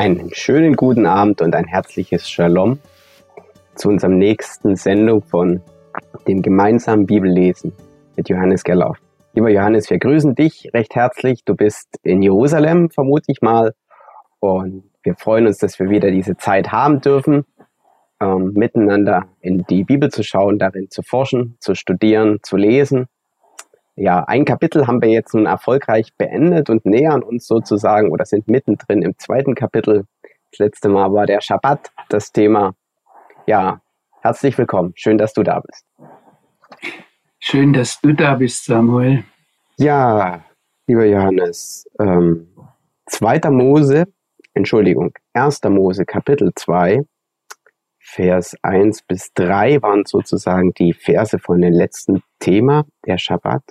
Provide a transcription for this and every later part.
Einen schönen guten Abend und ein herzliches Shalom zu unserem nächsten Sendung von dem gemeinsamen Bibellesen mit Johannes Gerlauf. Lieber Johannes, wir grüßen dich recht herzlich. Du bist in Jerusalem, vermute ich mal. Und wir freuen uns, dass wir wieder diese Zeit haben dürfen, ähm, miteinander in die Bibel zu schauen, darin zu forschen, zu studieren, zu lesen ja, ein Kapitel haben wir jetzt nun erfolgreich beendet und nähern uns sozusagen oder sind mittendrin im zweiten Kapitel. Das letzte Mal war der Schabbat das Thema. Ja, herzlich willkommen. Schön, dass du da bist. Schön, dass du da bist, Samuel. Ja, lieber Johannes, ähm, 2. Mose, Entschuldigung, 1. Mose, Kapitel 2, Vers 1 bis 3 waren sozusagen die Verse von dem letzten Thema, der Schabbat.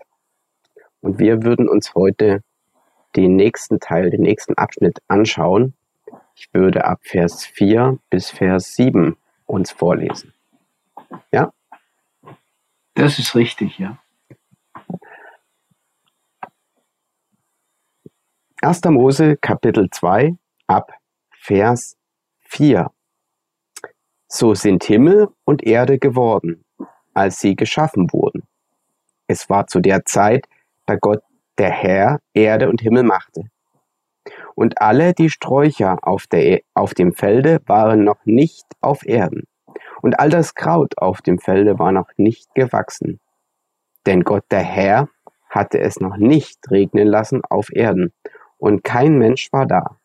Und wir würden uns heute den nächsten Teil, den nächsten Abschnitt anschauen. Ich würde ab Vers 4 bis Vers 7 uns vorlesen. Ja? Das ist richtig, ja. 1. Mose Kapitel 2 ab Vers 4. So sind Himmel und Erde geworden, als sie geschaffen wurden. Es war zu der Zeit, da Gott der Herr Erde und Himmel machte. Und alle die Sträucher auf, der, e, auf dem Felde waren noch nicht auf Erden, und all das Kraut auf dem Felde war noch nicht gewachsen. Denn Gott der Herr hatte es noch nicht regnen lassen auf Erden, und kein Mensch war da,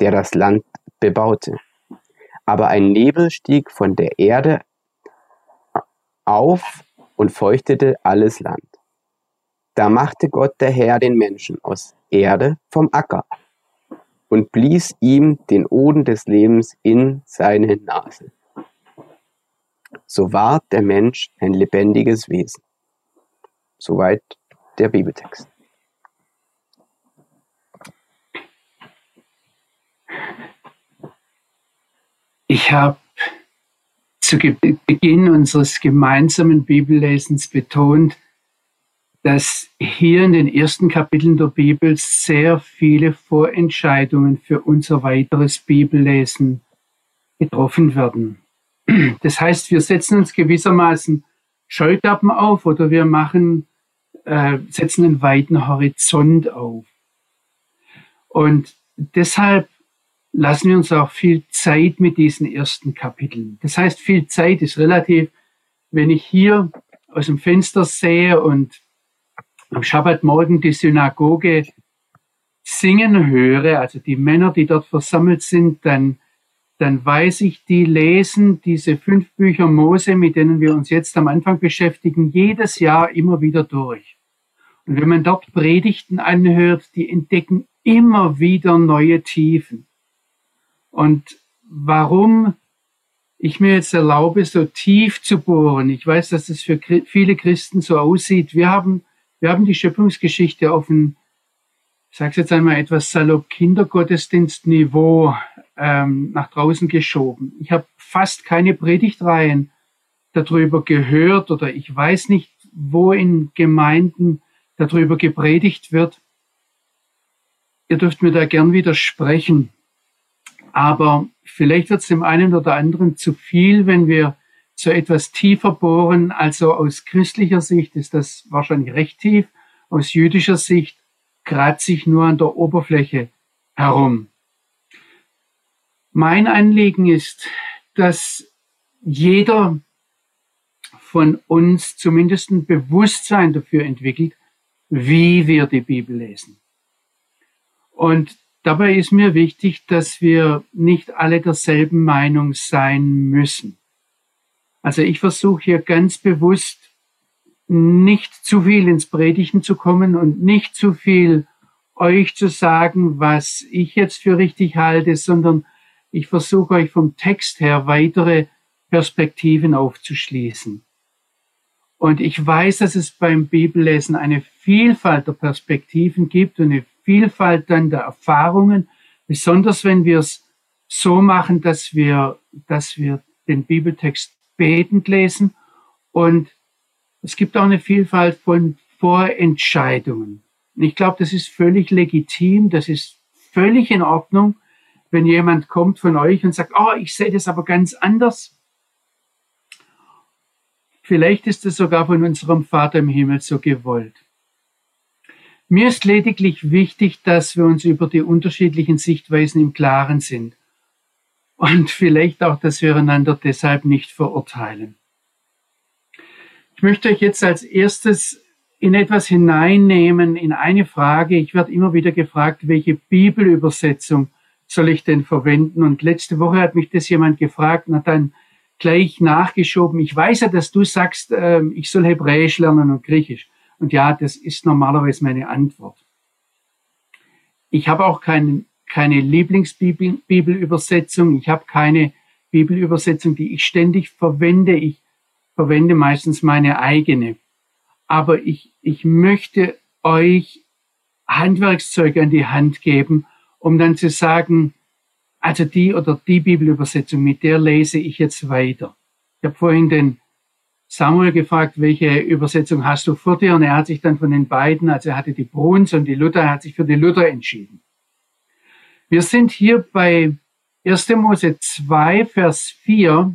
der das Land bebaute. Aber ein Nebel stieg von der Erde auf und feuchtete alles Land. Da machte Gott der Herr den Menschen aus Erde vom Acker und blies ihm den Oden des Lebens in seine Nase. So ward der Mensch ein lebendiges Wesen. Soweit der Bibeltext. Ich habe zu Beginn unseres gemeinsamen Bibellesens betont, dass hier in den ersten Kapiteln der Bibel sehr viele Vorentscheidungen für unser weiteres Bibellesen getroffen werden. Das heißt, wir setzen uns gewissermaßen Scheuklappen auf oder wir machen, äh, setzen einen weiten Horizont auf. Und deshalb lassen wir uns auch viel Zeit mit diesen ersten Kapiteln. Das heißt, viel Zeit ist relativ, wenn ich hier aus dem Fenster sehe und am Schabbatmorgen die Synagoge singen höre, also die Männer, die dort versammelt sind, dann, dann weiß ich, die lesen diese fünf Bücher Mose, mit denen wir uns jetzt am Anfang beschäftigen, jedes Jahr immer wieder durch. Und wenn man dort Predigten anhört, die entdecken immer wieder neue Tiefen. Und warum ich mir jetzt erlaube, so tief zu bohren, ich weiß, dass es für viele Christen so aussieht. Wir haben wir haben die Schöpfungsgeschichte auf ein, ich sage jetzt einmal etwas salopp, Kindergottesdienstniveau ähm, nach draußen geschoben. Ich habe fast keine Predigtreihen darüber gehört oder ich weiß nicht, wo in Gemeinden darüber gepredigt wird. Ihr dürft mir da gern widersprechen. Aber vielleicht wird es dem einen oder anderen zu viel, wenn wir so etwas tiefer bohren. Also aus christlicher Sicht ist das wahrscheinlich recht tief. Aus jüdischer Sicht kratze ich nur an der Oberfläche herum. Mein Anliegen ist, dass jeder von uns zumindest ein Bewusstsein dafür entwickelt, wie wir die Bibel lesen. Und dabei ist mir wichtig, dass wir nicht alle derselben Meinung sein müssen. Also ich versuche hier ganz bewusst nicht zu viel ins Predigen zu kommen und nicht zu viel euch zu sagen, was ich jetzt für richtig halte, sondern ich versuche euch vom Text her weitere Perspektiven aufzuschließen. Und ich weiß, dass es beim Bibellesen eine Vielfalt der Perspektiven gibt und eine Vielfalt dann der Erfahrungen, besonders wenn wir es so machen, dass wir, dass wir den Bibeltext betend lesen. Und es gibt auch eine Vielfalt von Vorentscheidungen. Und ich glaube, das ist völlig legitim, das ist völlig in Ordnung, wenn jemand kommt von euch und sagt, oh, ich sehe das aber ganz anders. Vielleicht ist es sogar von unserem Vater im Himmel so gewollt. Mir ist lediglich wichtig, dass wir uns über die unterschiedlichen Sichtweisen im Klaren sind. Und vielleicht auch, dass wir einander deshalb nicht verurteilen. Ich möchte euch jetzt als erstes in etwas hineinnehmen, in eine Frage. Ich werde immer wieder gefragt, welche Bibelübersetzung soll ich denn verwenden? Und letzte Woche hat mich das jemand gefragt und hat dann gleich nachgeschoben. Ich weiß ja, dass du sagst, äh, ich soll Hebräisch lernen und Griechisch. Und ja, das ist normalerweise meine Antwort. Ich habe auch kein, keine Lieblingsbibelübersetzung. Ich habe keine Bibelübersetzung, die ich ständig verwende. Ich verwende meistens meine eigene. Aber ich, ich möchte euch Handwerkszeug an die Hand geben, um dann zu sagen, also die oder die Bibelübersetzung, mit der lese ich jetzt weiter. Ich habe vorhin den Samuel gefragt, welche Übersetzung hast du vor dir? Und er hat sich dann von den beiden, also er hatte die Bruns und die Luther, er hat sich für die Luther entschieden. Wir sind hier bei 1. Mose 2, Vers 4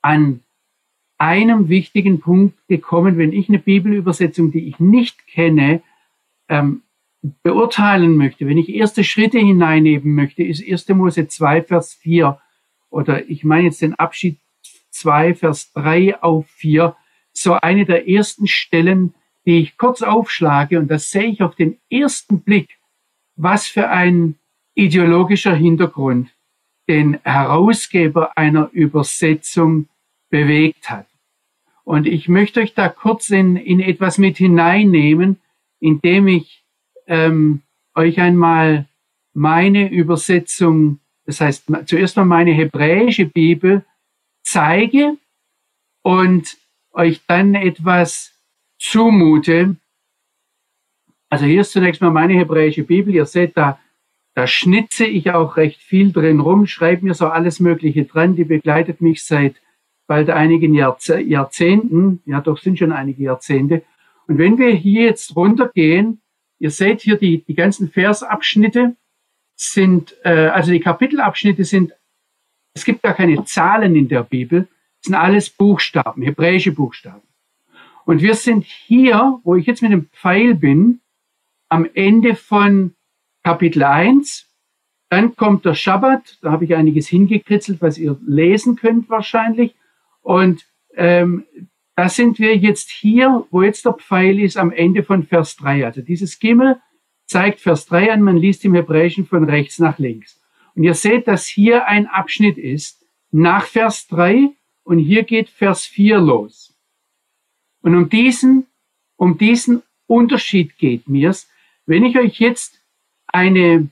an einem wichtigen Punkt gekommen, wenn ich eine Bibelübersetzung, die ich nicht kenne, ähm, beurteilen möchte, wenn ich erste Schritte hineinnehmen möchte, ist 1. Mose 2, Vers 4 oder ich meine jetzt den Abschied 2, Vers 3 auf 4, so eine der ersten Stellen, die ich kurz aufschlage und das sehe ich auf den ersten Blick, was für ein ideologischer Hintergrund den Herausgeber einer Übersetzung bewegt hat. Und ich möchte euch da kurz in, in etwas mit hineinnehmen, indem ich ähm, euch einmal meine Übersetzung, das heißt zuerst mal meine hebräische Bibel zeige und euch dann etwas zumute. Also hier ist zunächst mal meine hebräische Bibel. Ihr seht, da, da schnitze ich auch recht viel drin rum, schreibe mir so alles Mögliche dran. Die begleitet mich seit bald einigen Jahrzehnten. Ja, doch sind schon einige Jahrzehnte. Und wenn wir hier jetzt runtergehen Ihr seht hier die, die ganzen Versabschnitte sind, äh, also die Kapitelabschnitte sind, es gibt gar keine Zahlen in der Bibel, es sind alles Buchstaben, hebräische Buchstaben. Und wir sind hier, wo ich jetzt mit dem Pfeil bin, am Ende von Kapitel 1. Dann kommt der Schabbat, da habe ich einiges hingekritzelt, was ihr lesen könnt wahrscheinlich. Und ähm, da sind wir jetzt hier, wo jetzt der Pfeil ist, am Ende von Vers 3. Also dieses Gimmel zeigt Vers 3 an, man liest im Hebräischen von rechts nach links. Und ihr seht, dass hier ein Abschnitt ist nach Vers 3 und hier geht Vers 4 los. Und um diesen, um diesen Unterschied geht mir's. Wenn ich euch jetzt eine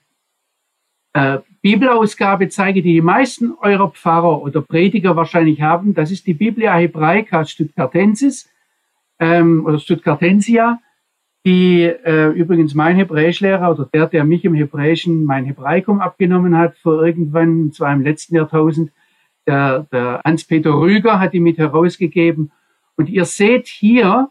äh, Bibelausgabe zeige, die die meisten eurer Pfarrer oder Prediger wahrscheinlich haben. Das ist die Biblia Hebraica Stuttgartensis ähm, oder Stuttgartensia, die äh, übrigens mein Hebräischlehrer oder der, der mich im Hebräischen mein Hebraikum abgenommen hat, vor irgendwann, zwar im letzten Jahrtausend, der, der Hans-Peter Rüger hat die mit herausgegeben. Und ihr seht hier,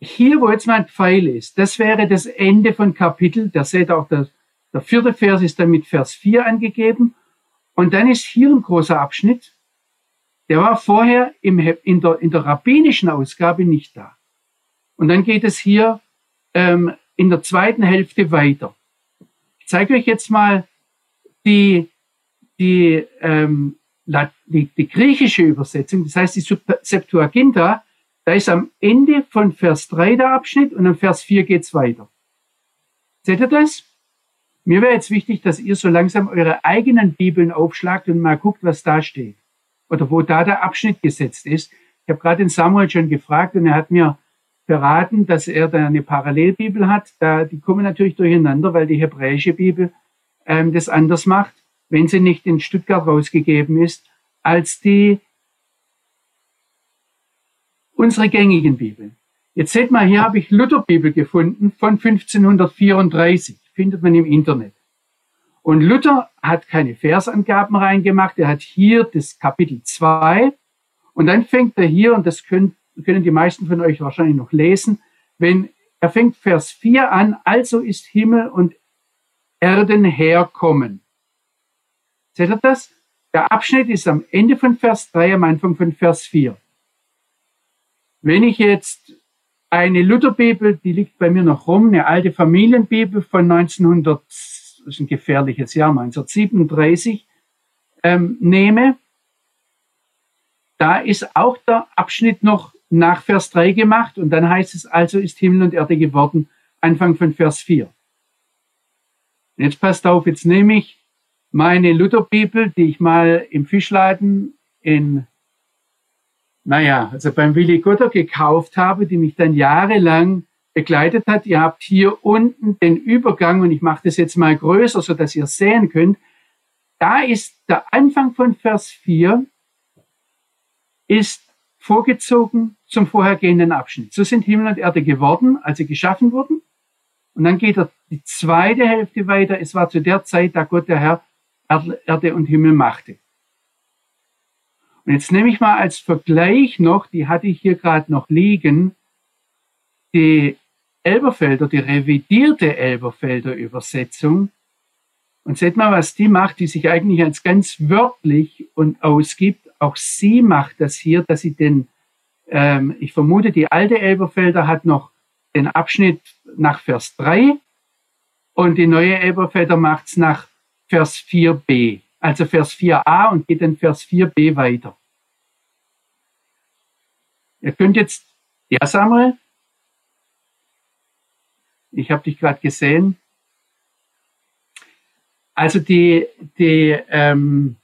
hier, wo jetzt mein Pfeil ist, das wäre das Ende von Kapitel. Da seht auch das, der vierte Vers ist dann mit Vers 4 angegeben. Und dann ist hier ein großer Abschnitt, der war vorher im, in, der, in der rabbinischen Ausgabe nicht da. Und dann geht es hier ähm, in der zweiten Hälfte weiter. Ich zeige euch jetzt mal die, die, ähm, die, die griechische Übersetzung, das heißt die Septuaginta, da ist am Ende von Vers 3 der Abschnitt und am Vers 4 geht's weiter. Seht ihr das? Mir wäre jetzt wichtig, dass ihr so langsam eure eigenen Bibeln aufschlagt und mal guckt, was da steht. Oder wo da der Abschnitt gesetzt ist. Ich habe gerade den Samuel schon gefragt und er hat mir beraten, dass er da eine Parallelbibel hat. Da, die kommen natürlich durcheinander, weil die hebräische Bibel ähm, das anders macht, wenn sie nicht in Stuttgart rausgegeben ist, als die unsere gängigen Bibeln. Jetzt seht mal, hier habe ich Lutherbibel gefunden von 1534 findet man im Internet. Und Luther hat keine Versangaben reingemacht. Er hat hier das Kapitel 2 und dann fängt er hier, und das können, können die meisten von euch wahrscheinlich noch lesen, wenn er fängt Vers 4 an, also ist Himmel und Erden herkommen. Seht ihr das? Der Abschnitt ist am Ende von Vers 3, am Anfang von Vers 4. Wenn ich jetzt eine Lutherbibel, die liegt bei mir noch rum, eine alte Familienbibel von 1900, das ist ein gefährliches Jahr, 1937, ähm, nehme, da ist auch der Abschnitt noch nach Vers 3 gemacht und dann heißt es, also ist Himmel und Erde geworden, Anfang von Vers 4. Jetzt passt auf, jetzt nehme ich meine Lutherbibel, die ich mal im Fischladen in, naja, also beim Willi Gotter gekauft habe, die mich dann jahrelang begleitet hat. Ihr habt hier unten den Übergang und ich mache das jetzt mal größer, so dass ihr sehen könnt. Da ist der Anfang von Vers 4 ist vorgezogen zum vorhergehenden Abschnitt. So sind Himmel und Erde geworden, als sie geschaffen wurden. Und dann geht er die zweite Hälfte weiter. Es war zu der Zeit, da Gott der Herr Erde und Himmel machte. Und jetzt nehme ich mal als Vergleich noch, die hatte ich hier gerade noch liegen, die Elberfelder, die revidierte Elberfelder Übersetzung. Und seht mal, was die macht, die sich eigentlich als ganz wörtlich und ausgibt. Auch sie macht das hier, dass sie den, ähm, ich vermute, die alte Elberfelder hat noch den Abschnitt nach Vers 3 und die neue Elberfelder macht es nach Vers 4b, also Vers 4a und geht dann Vers 4b weiter. Ihr könnt jetzt, ja Samuel, ich habe dich gerade gesehen. Also die, die, ähm,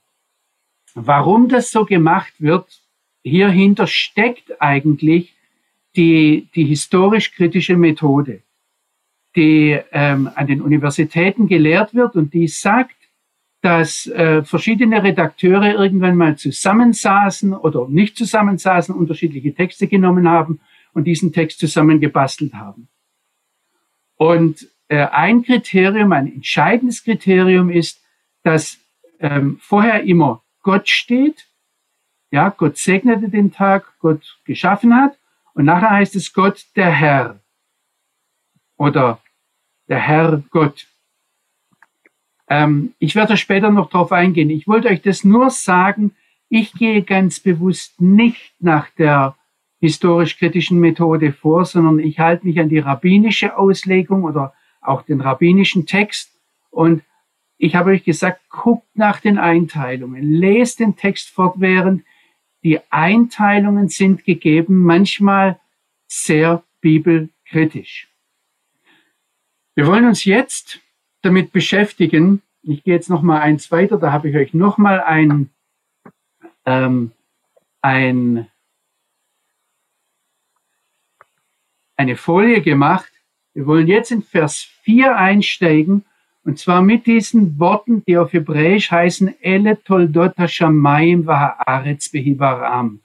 warum das so gemacht wird, hierhinter steckt eigentlich die, die historisch-kritische Methode die ähm, an den Universitäten gelehrt wird und die sagt, dass äh, verschiedene Redakteure irgendwann mal zusammensaßen oder nicht zusammensaßen, unterschiedliche Texte genommen haben und diesen Text zusammengebastelt haben. Und äh, ein Kriterium, ein entscheidendes Kriterium ist, dass ähm, vorher immer Gott steht. Ja, Gott segnete den Tag, Gott geschaffen hat. Und nachher heißt es Gott der Herr oder der Herr Gott. Ähm, ich werde später noch darauf eingehen. Ich wollte euch das nur sagen. Ich gehe ganz bewusst nicht nach der historisch-kritischen Methode vor, sondern ich halte mich an die rabbinische Auslegung oder auch den rabbinischen Text. Und ich habe euch gesagt, guckt nach den Einteilungen, lest den Text fortwährend. Die Einteilungen sind gegeben, manchmal sehr bibelkritisch. Wir wollen uns jetzt damit beschäftigen. Ich gehe jetzt noch mal eins weiter. Da habe ich euch noch mal ein, ähm, ein, eine Folie gemacht. Wir wollen jetzt in Vers 4 einsteigen und zwar mit diesen Worten, die auf Hebräisch heißen Ele Toldot Hashamayim Vahaaretz Behibaram.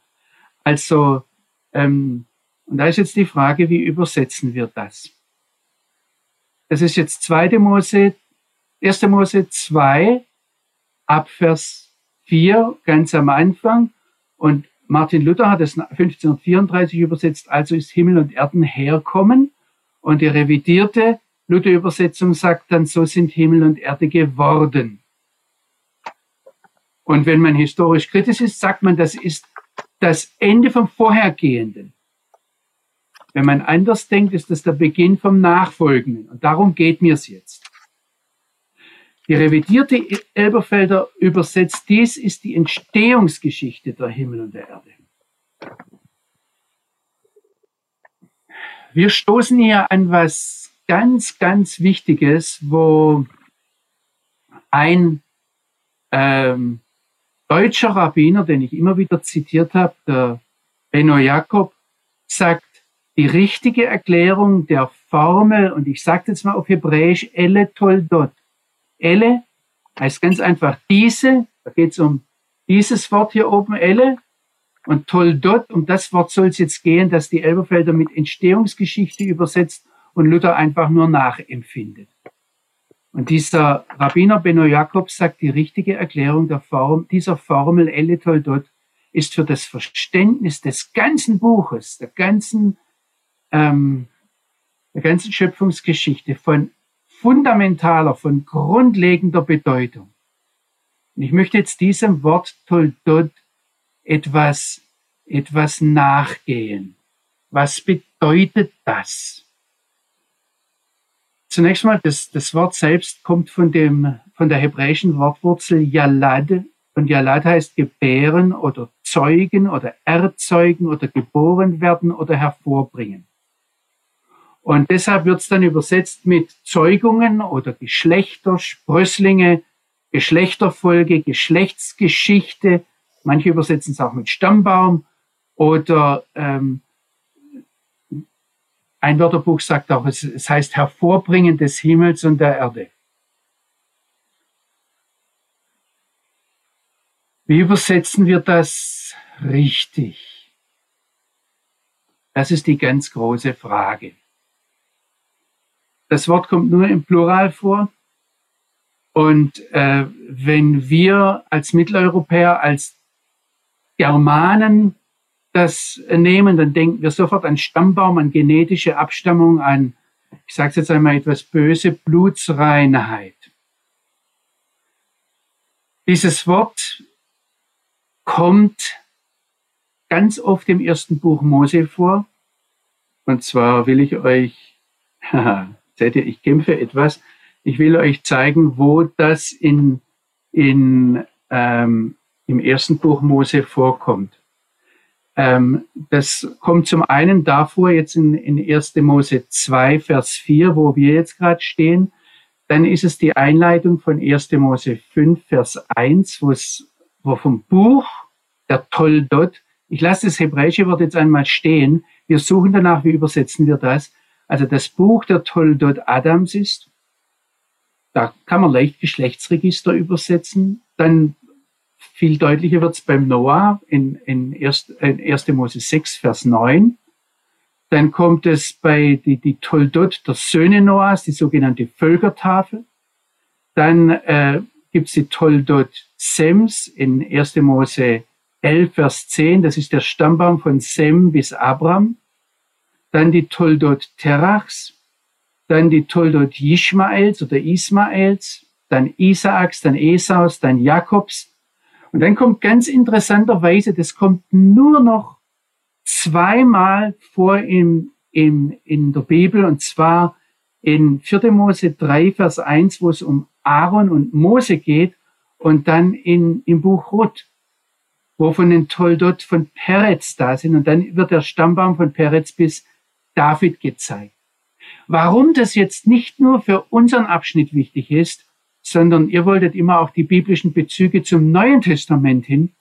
Also, ähm, und da ist jetzt die Frage, wie übersetzen wir das? Das ist jetzt 2. Mose, 1. Mose 2, ab Vers 4, ganz am Anfang. Und Martin Luther hat es 1534 übersetzt, also ist Himmel und Erden herkommen. Und die revidierte Luther-Übersetzung sagt dann, so sind Himmel und Erde geworden. Und wenn man historisch kritisch ist, sagt man, das ist das Ende vom Vorhergehenden. Wenn man anders denkt, ist das der Beginn vom Nachfolgenden. Und darum geht mir es jetzt. Die revidierte Elberfelder übersetzt, dies ist die Entstehungsgeschichte der Himmel und der Erde. Wir stoßen hier an was ganz, ganz Wichtiges, wo ein ähm, deutscher Rabbiner, den ich immer wieder zitiert habe, der Benno Jakob, sagt, die richtige Erklärung der Formel, und ich sage jetzt mal auf Hebräisch, Elle Toldot. Elle heißt ganz einfach diese, da geht es um dieses Wort hier oben, Elle, und Toldot, um das Wort soll es jetzt gehen, dass die Elberfelder mit Entstehungsgeschichte übersetzt und Luther einfach nur nachempfindet. Und dieser Rabbiner Benno Jakob sagt, die richtige Erklärung der Form, dieser Formel Elle Toldot ist für das Verständnis des ganzen Buches, der ganzen ähm, der ganzen Schöpfungsgeschichte von fundamentaler, von grundlegender Bedeutung. Und ich möchte jetzt diesem Wort Toldot etwas, etwas nachgehen. Was bedeutet das? Zunächst mal, das, das Wort selbst kommt von, dem, von der hebräischen Wortwurzel Yalad. Und Yalad heißt gebären oder zeugen oder erzeugen oder geboren werden oder hervorbringen. Und deshalb wird es dann übersetzt mit Zeugungen oder Geschlechter, Sprösslinge, Geschlechterfolge, Geschlechtsgeschichte. Manche übersetzen es auch mit Stammbaum oder ähm, ein Wörterbuch sagt auch, es, es heißt Hervorbringen des Himmels und der Erde. Wie übersetzen wir das richtig? Das ist die ganz große Frage. Das Wort kommt nur im Plural vor. Und äh, wenn wir als Mitteleuropäer, als Germanen das nehmen, dann denken wir sofort an Stammbaum, an genetische Abstammung, an, ich sage es jetzt einmal etwas böse, Blutsreinheit. Dieses Wort kommt ganz oft im ersten Buch Mose vor. Und zwar will ich euch, seht ihr, ich kämpfe etwas, ich will euch zeigen, wo das in, in, ähm, im ersten Buch Mose vorkommt. Ähm, das kommt zum einen davor, jetzt in, in 1. Mose 2, Vers 4, wo wir jetzt gerade stehen. Dann ist es die Einleitung von 1. Mose 5, Vers 1, wo es wo vom Buch der Toldot, ich lasse das hebräische Wort jetzt einmal stehen, wir suchen danach, wie übersetzen wir das, also das Buch der Toldot Adams ist, da kann man leicht Geschlechtsregister übersetzen, dann viel deutlicher wird es beim Noah in, in, 1, in 1. Mose 6, Vers 9. Dann kommt es bei die, die Toldot der Söhne Noahs, die sogenannte Völkertafel. Dann äh, gibt es die Toldot Sems in 1. Mose 11, Vers 10. Das ist der Stammbaum von Sem bis Abraham. Dann die Toldot Terachs. Dann die Toldot Ishmaels oder Ismaels. Dann Isaaks, dann Esaus, dann Jakobs, und dann kommt ganz interessanterweise, das kommt nur noch zweimal vor in, in, in der Bibel, und zwar in 4. Mose 3, Vers 1, wo es um Aaron und Mose geht, und dann in, im Buch Ruth, wo von den Toldot von Peretz da sind, und dann wird der Stammbaum von Peretz bis David gezeigt. Warum das jetzt nicht nur für unseren Abschnitt wichtig ist, sondern ihr wolltet immer auch die biblischen Bezüge zum Neuen Testament hin.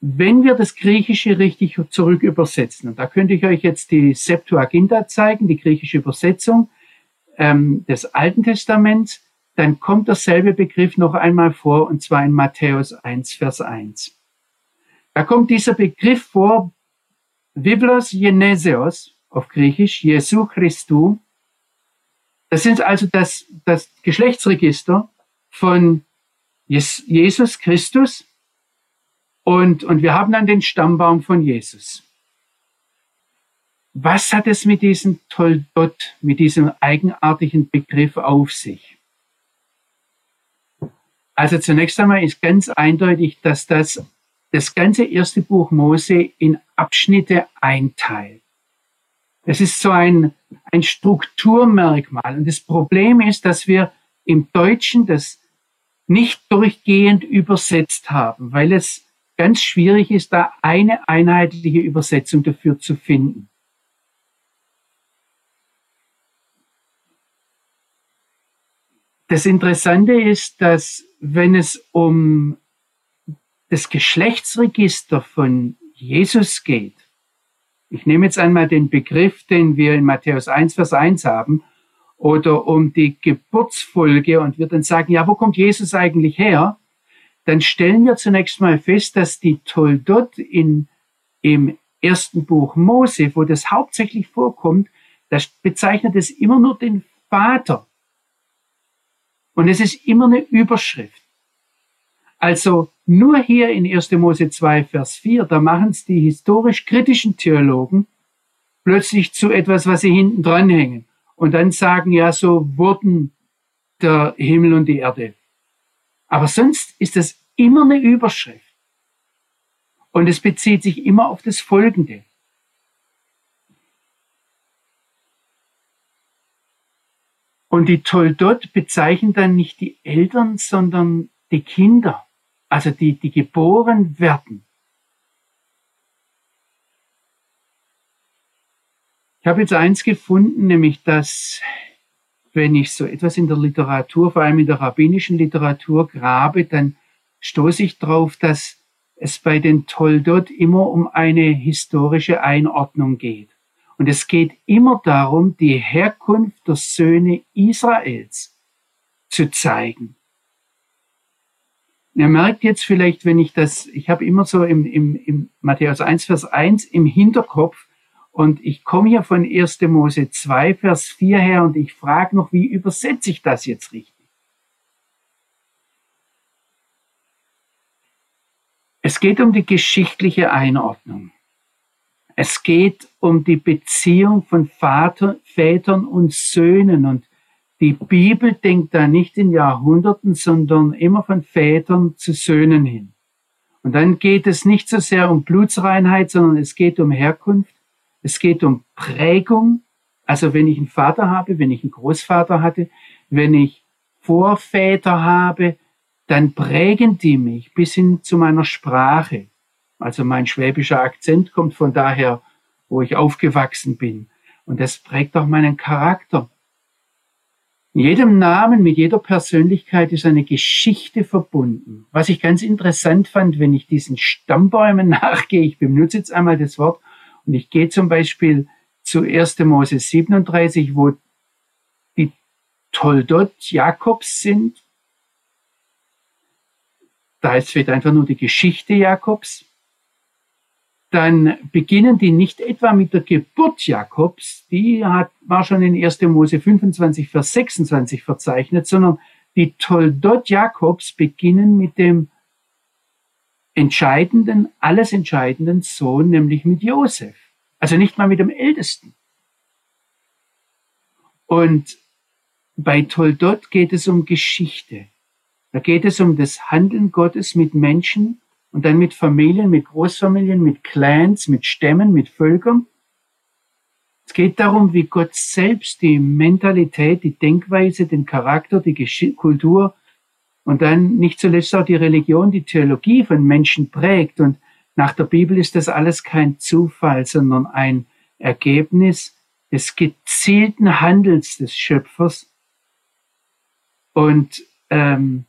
Wenn wir das Griechische richtig zurück übersetzen, und da könnte ich euch jetzt die Septuaginta zeigen, die griechische Übersetzung ähm, des Alten Testaments, dann kommt derselbe Begriff noch einmal vor, und zwar in Matthäus 1, Vers 1. Da kommt dieser Begriff vor, Biblos Geneseos auf Griechisch, Jesu Christu, das sind also das, das Geschlechtsregister von Jesus Christus und, und wir haben dann den Stammbaum von Jesus. Was hat es mit diesem Toldot, mit diesem eigenartigen Begriff auf sich? Also zunächst einmal ist ganz eindeutig, dass das das ganze erste Buch Mose in Abschnitte einteilt. Das ist so ein, ein Strukturmerkmal. Und das Problem ist, dass wir im Deutschen das nicht durchgehend übersetzt haben, weil es ganz schwierig ist, da eine einheitliche Übersetzung dafür zu finden. Das Interessante ist, dass wenn es um das Geschlechtsregister von Jesus geht, ich nehme jetzt einmal den Begriff, den wir in Matthäus 1, Vers 1 haben, oder um die Geburtsfolge und wir dann sagen, ja, wo kommt Jesus eigentlich her? Dann stellen wir zunächst mal fest, dass die Toldot in, im ersten Buch Mose, wo das hauptsächlich vorkommt, das bezeichnet es immer nur den Vater. Und es ist immer eine Überschrift. Also nur hier in 1. Mose 2, Vers 4, da machen es die historisch kritischen Theologen plötzlich zu etwas, was sie hinten dranhängen. Und dann sagen, ja, so wurden der Himmel und die Erde. Aber sonst ist das immer eine Überschrift. Und es bezieht sich immer auf das Folgende. Und die Toldot bezeichnen dann nicht die Eltern, sondern die Kinder, also die, die geboren werden. Ich habe jetzt eins gefunden, nämlich dass, wenn ich so etwas in der Literatur, vor allem in der rabbinischen Literatur grabe, dann stoße ich darauf, dass es bei den Toldot immer um eine historische Einordnung geht. Und es geht immer darum, die Herkunft der Söhne Israels zu zeigen. Ihr merkt jetzt vielleicht, wenn ich das, ich habe immer so im, im, im Matthäus 1, Vers 1 im Hinterkopf und ich komme hier von 1. Mose 2, Vers 4 her und ich frage noch, wie übersetze ich das jetzt richtig? Es geht um die geschichtliche Einordnung. Es geht um die Beziehung von Vater, Vätern und Söhnen. Und die Bibel denkt da nicht in Jahrhunderten, sondern immer von Vätern zu Söhnen hin. Und dann geht es nicht so sehr um Blutsreinheit, sondern es geht um Herkunft. Es geht um Prägung. Also wenn ich einen Vater habe, wenn ich einen Großvater hatte, wenn ich Vorväter habe, dann prägen die mich bis hin zu meiner Sprache. Also mein schwäbischer Akzent kommt von daher, wo ich aufgewachsen bin. Und das prägt auch meinen Charakter. In jedem Namen, mit jeder Persönlichkeit ist eine Geschichte verbunden. Was ich ganz interessant fand, wenn ich diesen Stammbäumen nachgehe, ich benutze jetzt einmal das Wort, und ich gehe zum Beispiel zu 1. Mose 37, wo die Toldot Jakobs sind, da ist vielleicht einfach nur die Geschichte Jakobs, dann beginnen die nicht etwa mit der Geburt Jakobs, die hat, war schon in 1. Mose 25, Vers 26 verzeichnet, sondern die Toldot Jakobs beginnen mit dem entscheidenden, alles entscheidenden Sohn, nämlich mit Josef. Also nicht mal mit dem Ältesten. Und bei Toldot geht es um Geschichte. Da geht es um das Handeln Gottes mit Menschen und dann mit Familien, mit Großfamilien, mit Clans, mit Stämmen, mit Völkern. Es geht darum, wie Gott selbst die Mentalität, die Denkweise, den Charakter, die Gesch Kultur und dann nicht zuletzt auch die Religion, die Theologie von Menschen prägt. Und nach der Bibel ist das alles kein Zufall, sondern ein Ergebnis des gezielten Handels des Schöpfers. Und ähm,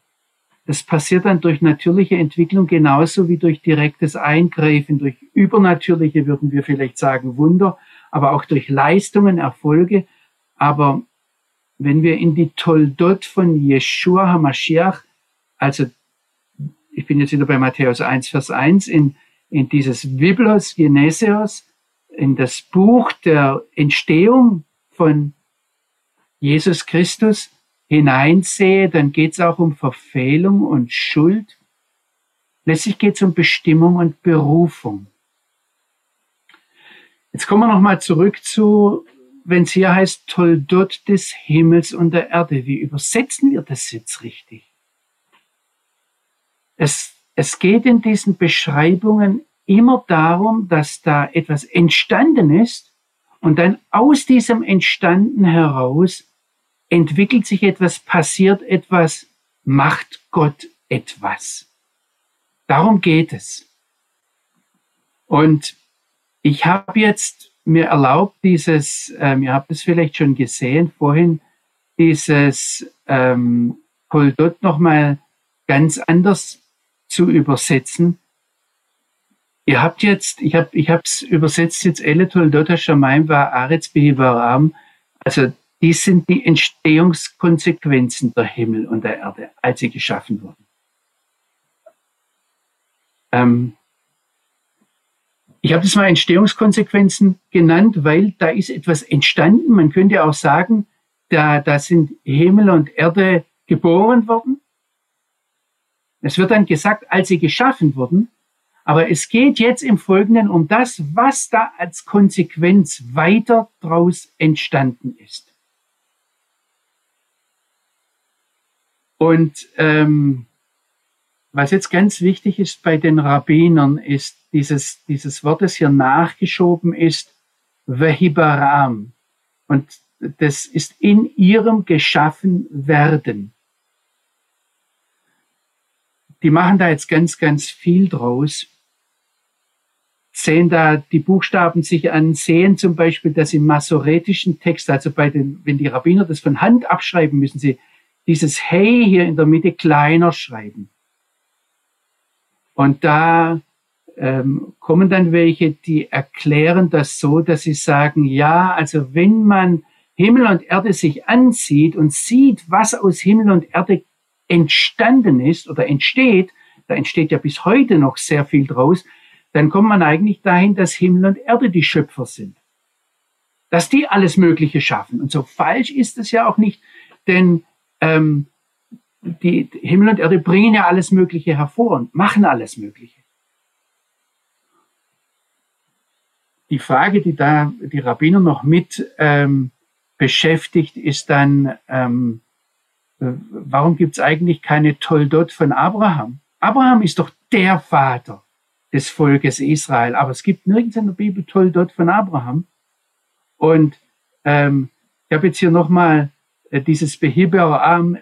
das passiert dann durch natürliche Entwicklung genauso wie durch direktes Eingreifen, durch übernatürliche, würden wir vielleicht sagen, Wunder, aber auch durch Leistungen, Erfolge. Aber wenn wir in die Toldot von Yeshua HaMashiach, also ich bin jetzt wieder bei Matthäus 1, Vers 1, in, in dieses Biblos Geneseos, in das Buch der Entstehung von Jesus Christus, hineinsehe, dann geht es auch um Verfehlung und Schuld. Letztlich geht es um Bestimmung und Berufung. Jetzt kommen wir nochmal zurück zu, wenn es hier heißt, Toldot des Himmels und der Erde. Wie übersetzen wir das jetzt richtig? Es, es geht in diesen Beschreibungen immer darum, dass da etwas entstanden ist und dann aus diesem Entstanden heraus entwickelt sich etwas, passiert etwas, macht Gott etwas. Darum geht es. Und ich habe jetzt mir erlaubt, dieses, ähm, ihr habt es vielleicht schon gesehen vorhin, dieses ähm, Koldot nochmal ganz anders zu übersetzen. Ihr habt jetzt, ich habe ich es übersetzt jetzt Elle Toldot Hashamayim war Aretz Behivaram, also dies sind die Entstehungskonsequenzen der Himmel und der Erde, als sie geschaffen wurden. Ähm, ich habe das mal Entstehungskonsequenzen genannt, weil da ist etwas entstanden. Man könnte auch sagen, da, da sind Himmel und Erde geboren worden. Es wird dann gesagt, als sie geschaffen wurden. Aber es geht jetzt im Folgenden um das, was da als Konsequenz weiter draus entstanden ist. Und ähm, was jetzt ganz wichtig ist bei den Rabbinern, ist dieses, dieses Wort, das hier nachgeschoben ist, Vehibaram. Und das ist in ihrem geschaffen werden. Die machen da jetzt ganz, ganz viel draus. Sehen da die Buchstaben sich an, sehen zum Beispiel, dass im masoretischen Text, also bei den, wenn die Rabbiner das von Hand abschreiben, müssen sie dieses Hey hier in der Mitte kleiner schreiben. Und da ähm, kommen dann welche, die erklären das so, dass sie sagen, ja, also wenn man Himmel und Erde sich ansieht und sieht, was aus Himmel und Erde entstanden ist oder entsteht, da entsteht ja bis heute noch sehr viel draus, dann kommt man eigentlich dahin, dass Himmel und Erde die Schöpfer sind. Dass die alles Mögliche schaffen. Und so falsch ist es ja auch nicht, denn ähm, die Himmel und Erde bringen ja alles Mögliche hervor und machen alles Mögliche. Die Frage, die da die Rabbiner noch mit ähm, beschäftigt, ist dann, ähm, äh, warum gibt es eigentlich keine Toldot von Abraham? Abraham ist doch der Vater des Volkes Israel, aber es gibt nirgends in der Bibel Toldot von Abraham. Und ähm, ich habe jetzt hier nochmal dieses Behiberarm,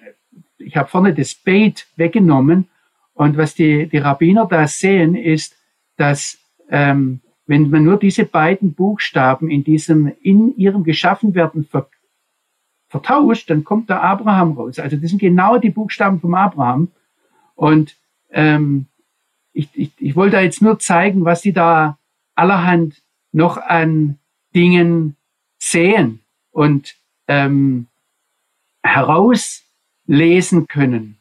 ich habe vorne das Beit weggenommen und was die, die Rabbiner da sehen, ist, dass ähm, wenn man nur diese beiden Buchstaben in diesem, in ihrem Geschaffenwerden ver, vertauscht, dann kommt der Abraham raus. Also das sind genau die Buchstaben vom Abraham. Und ähm, ich, ich, ich wollte jetzt nur zeigen, was die da allerhand noch an Dingen sehen und ähm, herauslesen können.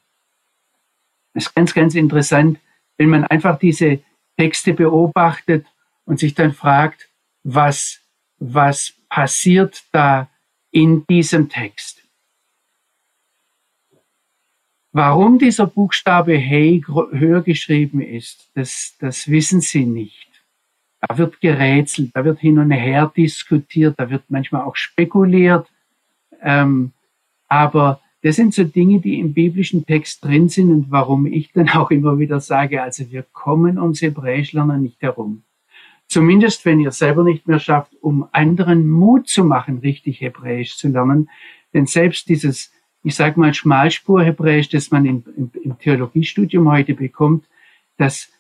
Das ist ganz, ganz interessant, wenn man einfach diese Texte beobachtet und sich dann fragt, was, was passiert da in diesem Text. Warum dieser Buchstabe Hey höher geschrieben ist, das, das wissen Sie nicht. Da wird gerätselt, da wird hin und her diskutiert, da wird manchmal auch spekuliert. Ähm, aber das sind so Dinge, die im biblischen Text drin sind und warum ich dann auch immer wieder sage, also wir kommen ums Hebräischlernen nicht herum. Zumindest wenn ihr selber nicht mehr schafft, um anderen Mut zu machen, richtig Hebräisch zu lernen. Denn selbst dieses, ich sag mal, Schmalspur-Hebräisch, das man im, im, im Theologiestudium heute bekommt, das,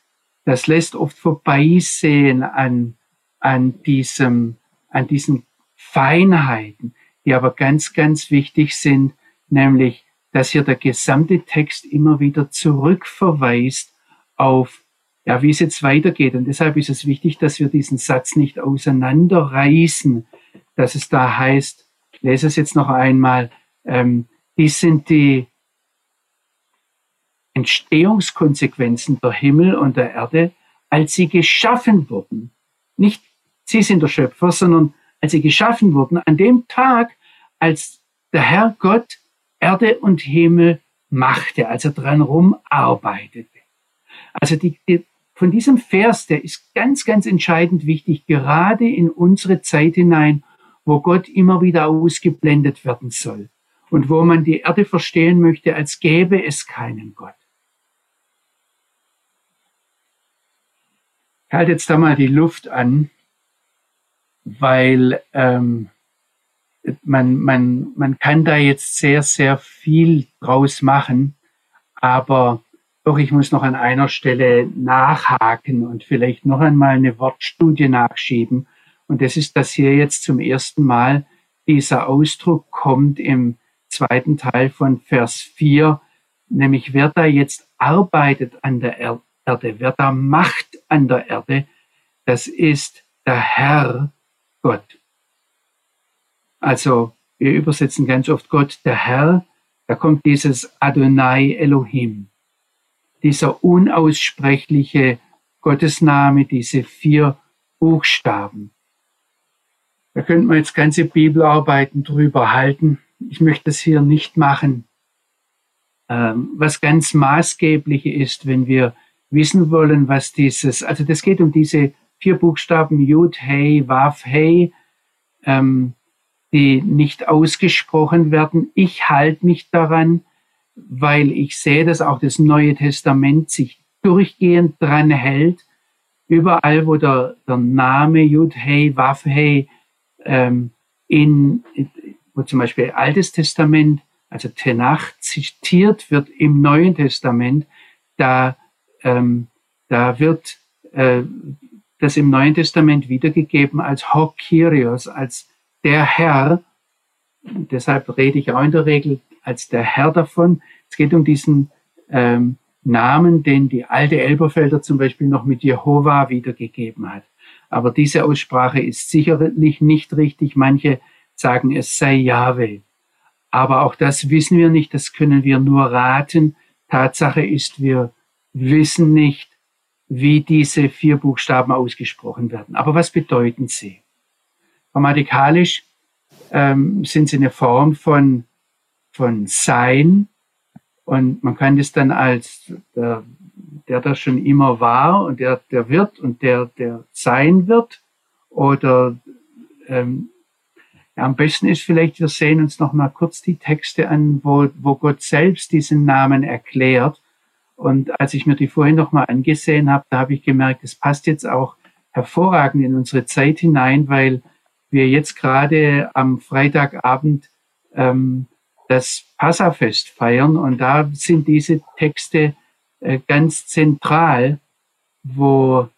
das lässt oft vorbeisehen an, an diesem, an diesen Feinheiten die aber ganz, ganz wichtig sind, nämlich, dass hier der gesamte Text immer wieder zurückverweist auf, ja, wie es jetzt weitergeht. Und deshalb ist es wichtig, dass wir diesen Satz nicht auseinanderreißen, dass es da heißt, ich lese es jetzt noch einmal, ähm, dies sind die Entstehungskonsequenzen der Himmel und der Erde, als sie geschaffen wurden. Nicht sie sind der Schöpfer, sondern als sie geschaffen wurden, an dem Tag, als der Herr Gott Erde und Himmel machte, als er dran rumarbeitete. Also die, die, von diesem Vers, der ist ganz, ganz entscheidend wichtig, gerade in unsere Zeit hinein, wo Gott immer wieder ausgeblendet werden soll und wo man die Erde verstehen möchte, als gäbe es keinen Gott. Ich halte jetzt da mal die Luft an, weil ähm, man, man, man kann da jetzt sehr, sehr viel draus machen, aber doch, ich muss noch an einer Stelle nachhaken und vielleicht noch einmal eine Wortstudie nachschieben. Und das ist, dass hier jetzt zum ersten Mal dieser Ausdruck kommt im zweiten Teil von Vers 4, nämlich wer da jetzt arbeitet an der Erde, wer da macht an der Erde, das ist der Herr Gott. Also wir übersetzen ganz oft Gott, der Herr, da kommt dieses Adonai Elohim, dieser unaussprechliche Gottesname, diese vier Buchstaben. Da könnte man jetzt ganze Bibelarbeiten drüber halten. Ich möchte das hier nicht machen. Ähm, was ganz maßgeblich ist, wenn wir wissen wollen, was dieses, also das geht um diese vier Buchstaben Yud, Hey, Waf, Hey, ähm, die nicht ausgesprochen werden. Ich halte mich daran, weil ich sehe, dass auch das Neue Testament sich durchgehend dran hält. Überall, wo der, der Name Yud Hey Waf Hey ähm, in, wo zum Beispiel Altes Testament, also Tenach zitiert wird im Neuen Testament, da, ähm, da wird äh, das im Neuen Testament wiedergegeben als Ho als der Herr. Deshalb rede ich auch in der Regel als der Herr davon. Es geht um diesen ähm, Namen, den die alte Elberfelder zum Beispiel noch mit Jehova wiedergegeben hat. Aber diese Aussprache ist sicherlich nicht richtig. Manche sagen, es sei Yahweh. Aber auch das wissen wir nicht, das können wir nur raten. Tatsache ist, wir wissen nicht, wie diese vier Buchstaben ausgesprochen werden. Aber was bedeuten sie? Grammatikalisch ähm, sind sie eine Form von, von Sein und man kann das dann als der, der das schon immer war und der, der wird und der, der sein wird oder ähm, ja, am besten ist vielleicht, wir sehen uns noch mal kurz die Texte an, wo, wo Gott selbst diesen Namen erklärt. Und als ich mir die vorhin noch mal angesehen habe, da habe ich gemerkt, es passt jetzt auch hervorragend in unsere Zeit hinein, weil wir jetzt gerade am Freitagabend ähm, das Passafest feiern und da sind diese Texte äh, ganz zentral, wo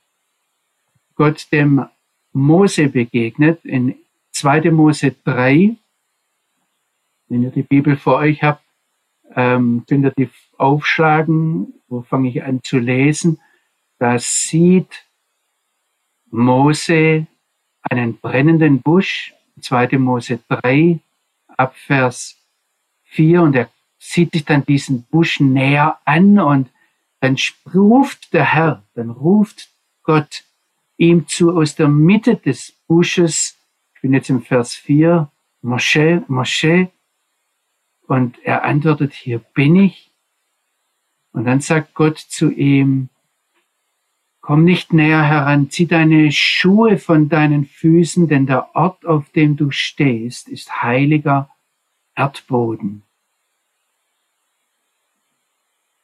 Gott dem Mose begegnet in 2. Mose 3, wenn ihr die Bibel vor euch habt, ähm, könnt ihr die aufschlagen. Wo fange ich an zu lesen? Da sieht Mose einen brennenden Busch, 2. Mose 3, ab Vers 4, und er sieht sich dann diesen Busch näher an und dann ruft der Herr, dann ruft Gott ihm zu aus der Mitte des Busches, ich bin jetzt im Vers 4, Moshe, Moshe. Und er antwortet, hier bin ich. Und dann sagt Gott zu ihm, komm nicht näher heran, zieh deine Schuhe von deinen Füßen, denn der Ort, auf dem du stehst, ist heiliger Erdboden.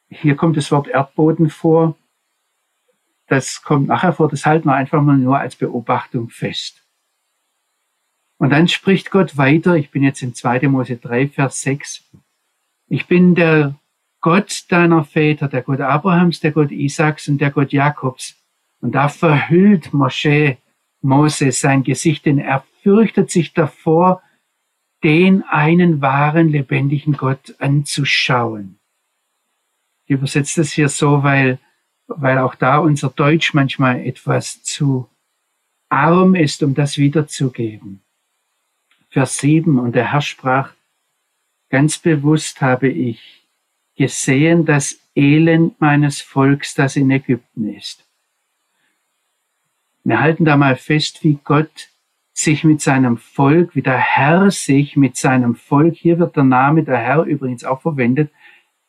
Hier kommt das Wort Erdboden vor. Das kommt nachher vor, das halten wir einfach mal nur als Beobachtung fest. Und dann spricht Gott weiter, ich bin jetzt in 2. Mose 3, Vers 6. Ich bin der Gott deiner Väter, der Gott Abrahams, der Gott Isaaks und der Gott Jakobs. Und da verhüllt Mosche, Mose sein Gesicht, denn er fürchtet sich davor, den einen wahren, lebendigen Gott anzuschauen. Ich übersetze das hier so, weil, weil auch da unser Deutsch manchmal etwas zu arm ist, um das wiederzugeben. Vers 7. Und der Herr sprach, ganz bewusst habe ich gesehen das Elend meines Volks, das in Ägypten ist. Wir halten da mal fest, wie Gott sich mit seinem Volk, wie der Herr sich mit seinem Volk, hier wird der Name der Herr übrigens auch verwendet,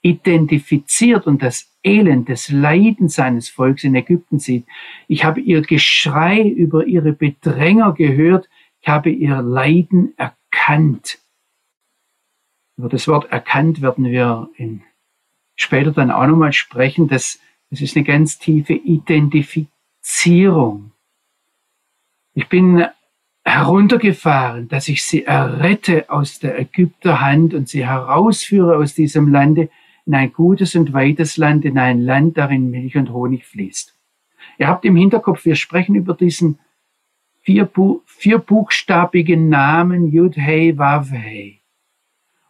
identifiziert und das Elend, das Leiden seines Volks in Ägypten sieht. Ich habe ihr Geschrei über ihre Bedränger gehört, ich habe ihr Leiden erkannt. Über das Wort erkannt werden wir in, später dann auch nochmal sprechen. Das, das ist eine ganz tiefe Identifizierung. Ich bin heruntergefahren, dass ich sie errette aus der Ägypterhand und sie herausführe aus diesem Lande in ein gutes und weites Land, in ein Land, darin Milch und Honig fließt. Ihr habt im Hinterkopf, wir sprechen über diesen vier, vierbuchstabigen Namen Yud Hey Vav Hey.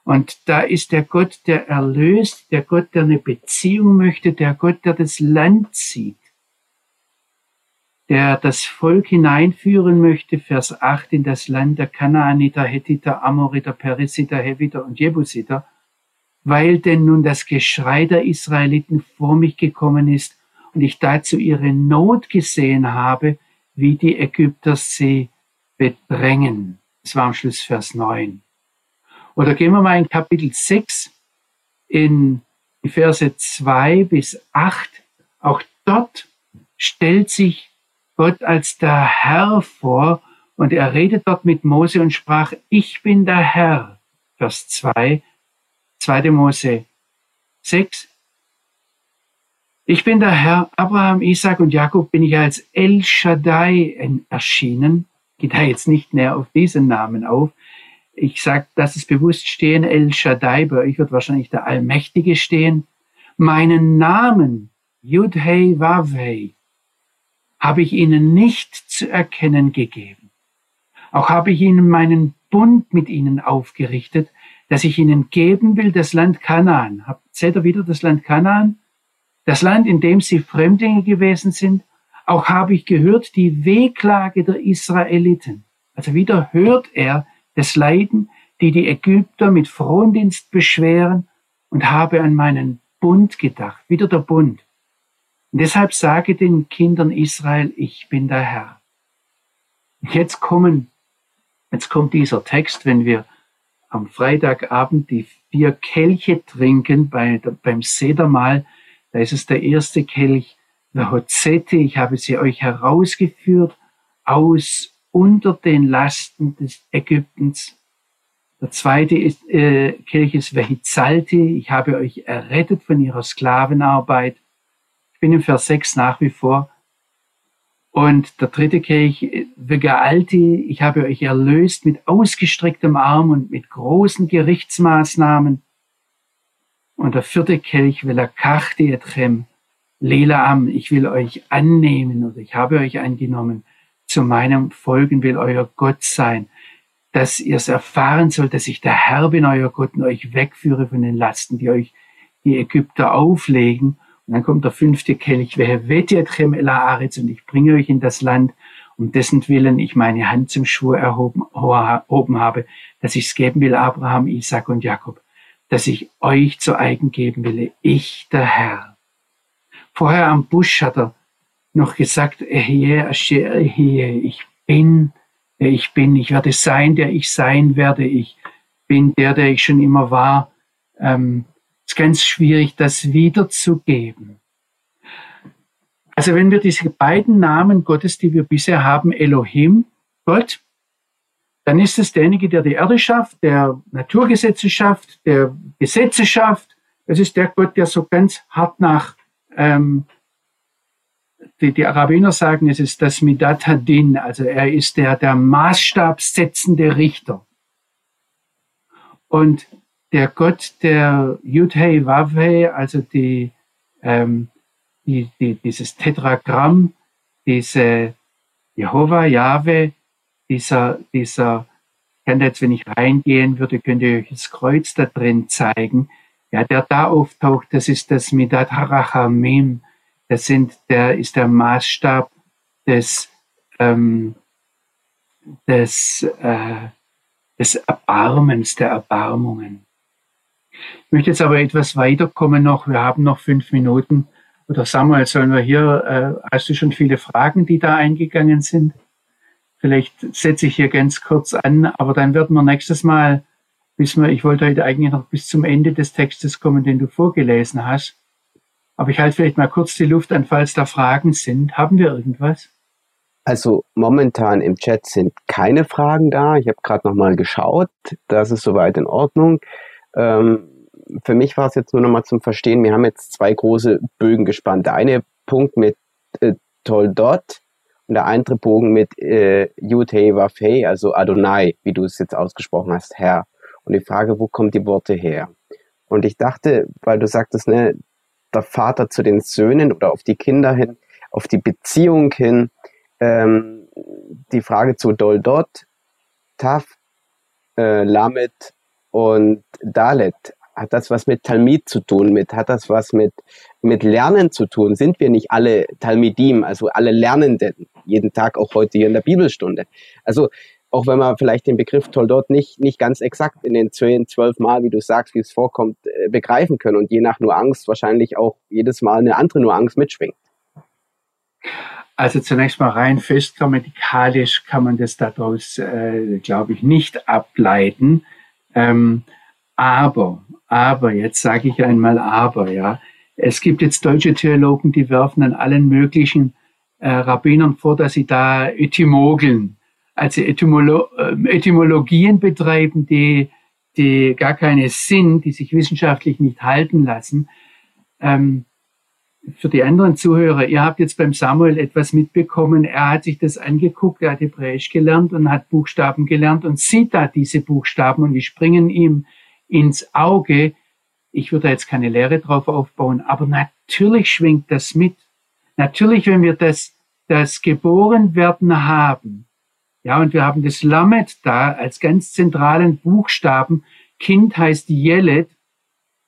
Und da ist der Gott, der erlöst, der Gott, der eine Beziehung möchte, der Gott, der das Land sieht, der das Volk hineinführen möchte, Vers 8, in das Land der Kanaaniter, Hethiter, Amoriter, Perisiter, Heviter und Jebusiter, weil denn nun das Geschrei der Israeliten vor mich gekommen ist und ich dazu ihre Not gesehen habe, wie die Ägypter sie bedrängen. Das war am Schluss Vers 9. Oder gehen wir mal in Kapitel 6 in die Verse 2 bis 8. Auch dort stellt sich Gott als der Herr vor und er redet dort mit Mose und sprach, ich bin der Herr. Vers 2, 2. Mose 6. Ich bin der Herr, Abraham, Isaac und Jakob bin ich als El Shaddai erschienen. Geht da jetzt nicht näher auf diesen Namen auf. Ich sage, das ist bewusst stehen, El Shaddai, bei euch wird wahrscheinlich der Allmächtige stehen. Meinen Namen, Yud-Hei Wav-Hei, habe ich ihnen nicht zu erkennen gegeben. Auch habe ich ihnen meinen Bund mit ihnen aufgerichtet, dass ich ihnen geben will, das Land Kanaan. Seht ihr wieder das Land Kanaan? das Land, in dem sie Fremdlinge gewesen sind. Auch habe ich gehört die Wehklage der Israeliten. Also wieder hört er das Leiden, die die Ägypter mit Frondienst beschweren und habe an meinen Bund gedacht. Wieder der Bund. Und deshalb sage den Kindern Israel, ich bin der Herr. Und jetzt kommen, jetzt kommt dieser Text, wenn wir am Freitagabend die vier Kelche trinken bei, beim Sedermahl, da ist es der erste Kelch, der Hozette, ich habe sie euch herausgeführt aus unter den Lasten des Ägyptens. Der zweite ist, äh, Kelch ist Vehizalti, ich habe euch errettet von ihrer Sklavenarbeit. Ich bin im Vers 6 nach wie vor. Und der dritte Kelch, Vegaalti, ich habe euch erlöst mit ausgestrecktem Arm und mit großen Gerichtsmaßnahmen. Und der vierte Kelch will kachte etchem Lelaam, ich will euch annehmen oder ich habe euch angenommen, zu meinem Folgen will euer Gott sein, dass ihr es erfahren sollt, dass ich der Herr bin, euer Gott, und euch wegführe von den Lasten, die euch die Ägypter auflegen. Und dann kommt der fünfte Kelch, wer etchem Elaaretz, und ich bringe euch in das Land, um dessen Willen ich meine Hand zum Schwur erhoben, erhoben habe, dass ich es geben will, Abraham, Isaac und Jakob dass ich euch zu eigen geben will, ich der Herr. Vorher am Busch hat er noch gesagt, ich bin, der ich bin, ich werde sein, der ich sein werde, ich bin der, der ich schon immer war. Ähm, ist ganz schwierig, das wiederzugeben. Also wenn wir diese beiden Namen Gottes, die wir bisher haben, Elohim, Gott, dann ist es derjenige, der die Erde schafft, der Naturgesetze schafft, der Gesetze schafft. Das ist der Gott, der so ganz hart nach, ähm, die, die Arabiner sagen, es ist das Midat Hadin, also er ist der, der maßstabssetzende Richter. Und der Gott der Yudhei Wavhei, also die, ähm, die, die, dieses Tetragramm, diese Jehova, Jahwe, dieser, dieser, ich kann jetzt, wenn ich reingehen würde, könnte ich euch das Kreuz da drin zeigen, ja, der da auftaucht, das ist das Midat Harachamim, das sind, der ist der Maßstab des, ähm, des, äh, des Erbarmens, der Erbarmungen. Ich möchte jetzt aber etwas weiterkommen noch. Wir haben noch fünf Minuten. Oder Samuel, sollen wir hier, äh, hast du schon viele Fragen, die da eingegangen sind? Vielleicht setze ich hier ganz kurz an, aber dann werden wir nächstes Mal, bis wir, ich wollte heute eigentlich noch bis zum Ende des Textes kommen, den du vorgelesen hast. Aber ich halte vielleicht mal kurz die Luft an, falls da Fragen sind. Haben wir irgendwas? Also momentan im Chat sind keine Fragen da. Ich habe gerade noch mal geschaut. Das ist soweit in Ordnung. Ähm, für mich war es jetzt nur noch mal zum Verstehen. Wir haben jetzt zwei große Bögen gespannt. Der eine Punkt mit äh, Toldot und der andere Bogen mit äh, Yud-Hey Wafei, also Adonai, wie du es jetzt ausgesprochen hast, Herr. Und die Frage, wo kommen die Worte her? Und ich dachte, weil du sagtest, ne, der Vater zu den Söhnen oder auf die Kinder hin, auf die Beziehung hin, ähm, die Frage zu Doldot, Taf, äh, Lamet und Dalet hat das was mit Talmid zu tun, mit, hat das was mit, mit Lernen zu tun? Sind wir nicht alle Talmidim, also alle Lernenden, jeden Tag, auch heute hier in der Bibelstunde? Also, auch wenn man vielleicht den Begriff Toldot nicht, nicht ganz exakt in den zehn, zwölf Mal, wie du sagst, wie es vorkommt, äh, begreifen können und je nach Nuance wahrscheinlich auch jedes Mal eine andere Nuance mitschwingt. Also zunächst mal rein fest kann man das daraus, äh, glaube ich, nicht ableiten. Ähm, aber aber, jetzt sage ich einmal aber, ja. Es gibt jetzt deutsche Theologen, die werfen an allen möglichen äh, Rabbinern vor, dass sie da Etymogeln, also Etymolo äh, Etymologien betreiben, die, die gar keine sind, die sich wissenschaftlich nicht halten lassen. Ähm, für die anderen Zuhörer, ihr habt jetzt beim Samuel etwas mitbekommen. Er hat sich das angeguckt, er hat Hebräisch gelernt und hat Buchstaben gelernt und sieht da diese Buchstaben und die springen ihm ins Auge. Ich würde jetzt keine Lehre drauf aufbauen, aber natürlich schwingt das mit. Natürlich, wenn wir das, das Geborenwerden haben, ja, und wir haben das Lamet da als ganz zentralen Buchstaben. Kind heißt Yelet,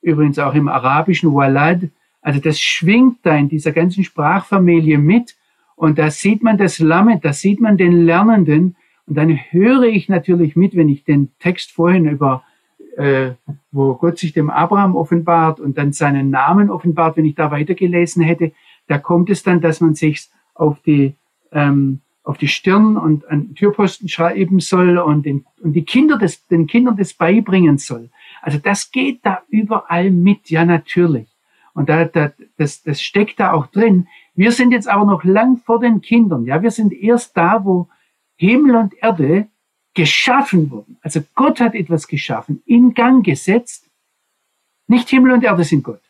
übrigens auch im Arabischen Walad. Also das schwingt da in dieser ganzen Sprachfamilie mit. Und da sieht man das Lamet, da sieht man den Lernenden. Und dann höre ich natürlich mit, wenn ich den Text vorhin über, äh, wo Gott sich dem Abraham offenbart und dann seinen Namen offenbart, wenn ich da weitergelesen hätte, da kommt es dann, dass man sich auf die, ähm, auf die Stirn und an Türposten schreiben soll und, den, und die Kinder des, den Kindern das beibringen soll. Also das geht da überall mit, ja natürlich. Und da, da, das, das steckt da auch drin. Wir sind jetzt aber noch lang vor den Kindern. Ja, wir sind erst da, wo Himmel und Erde geschaffen wurden. Also Gott hat etwas geschaffen, in Gang gesetzt. Nicht Himmel und Erde sind Gott.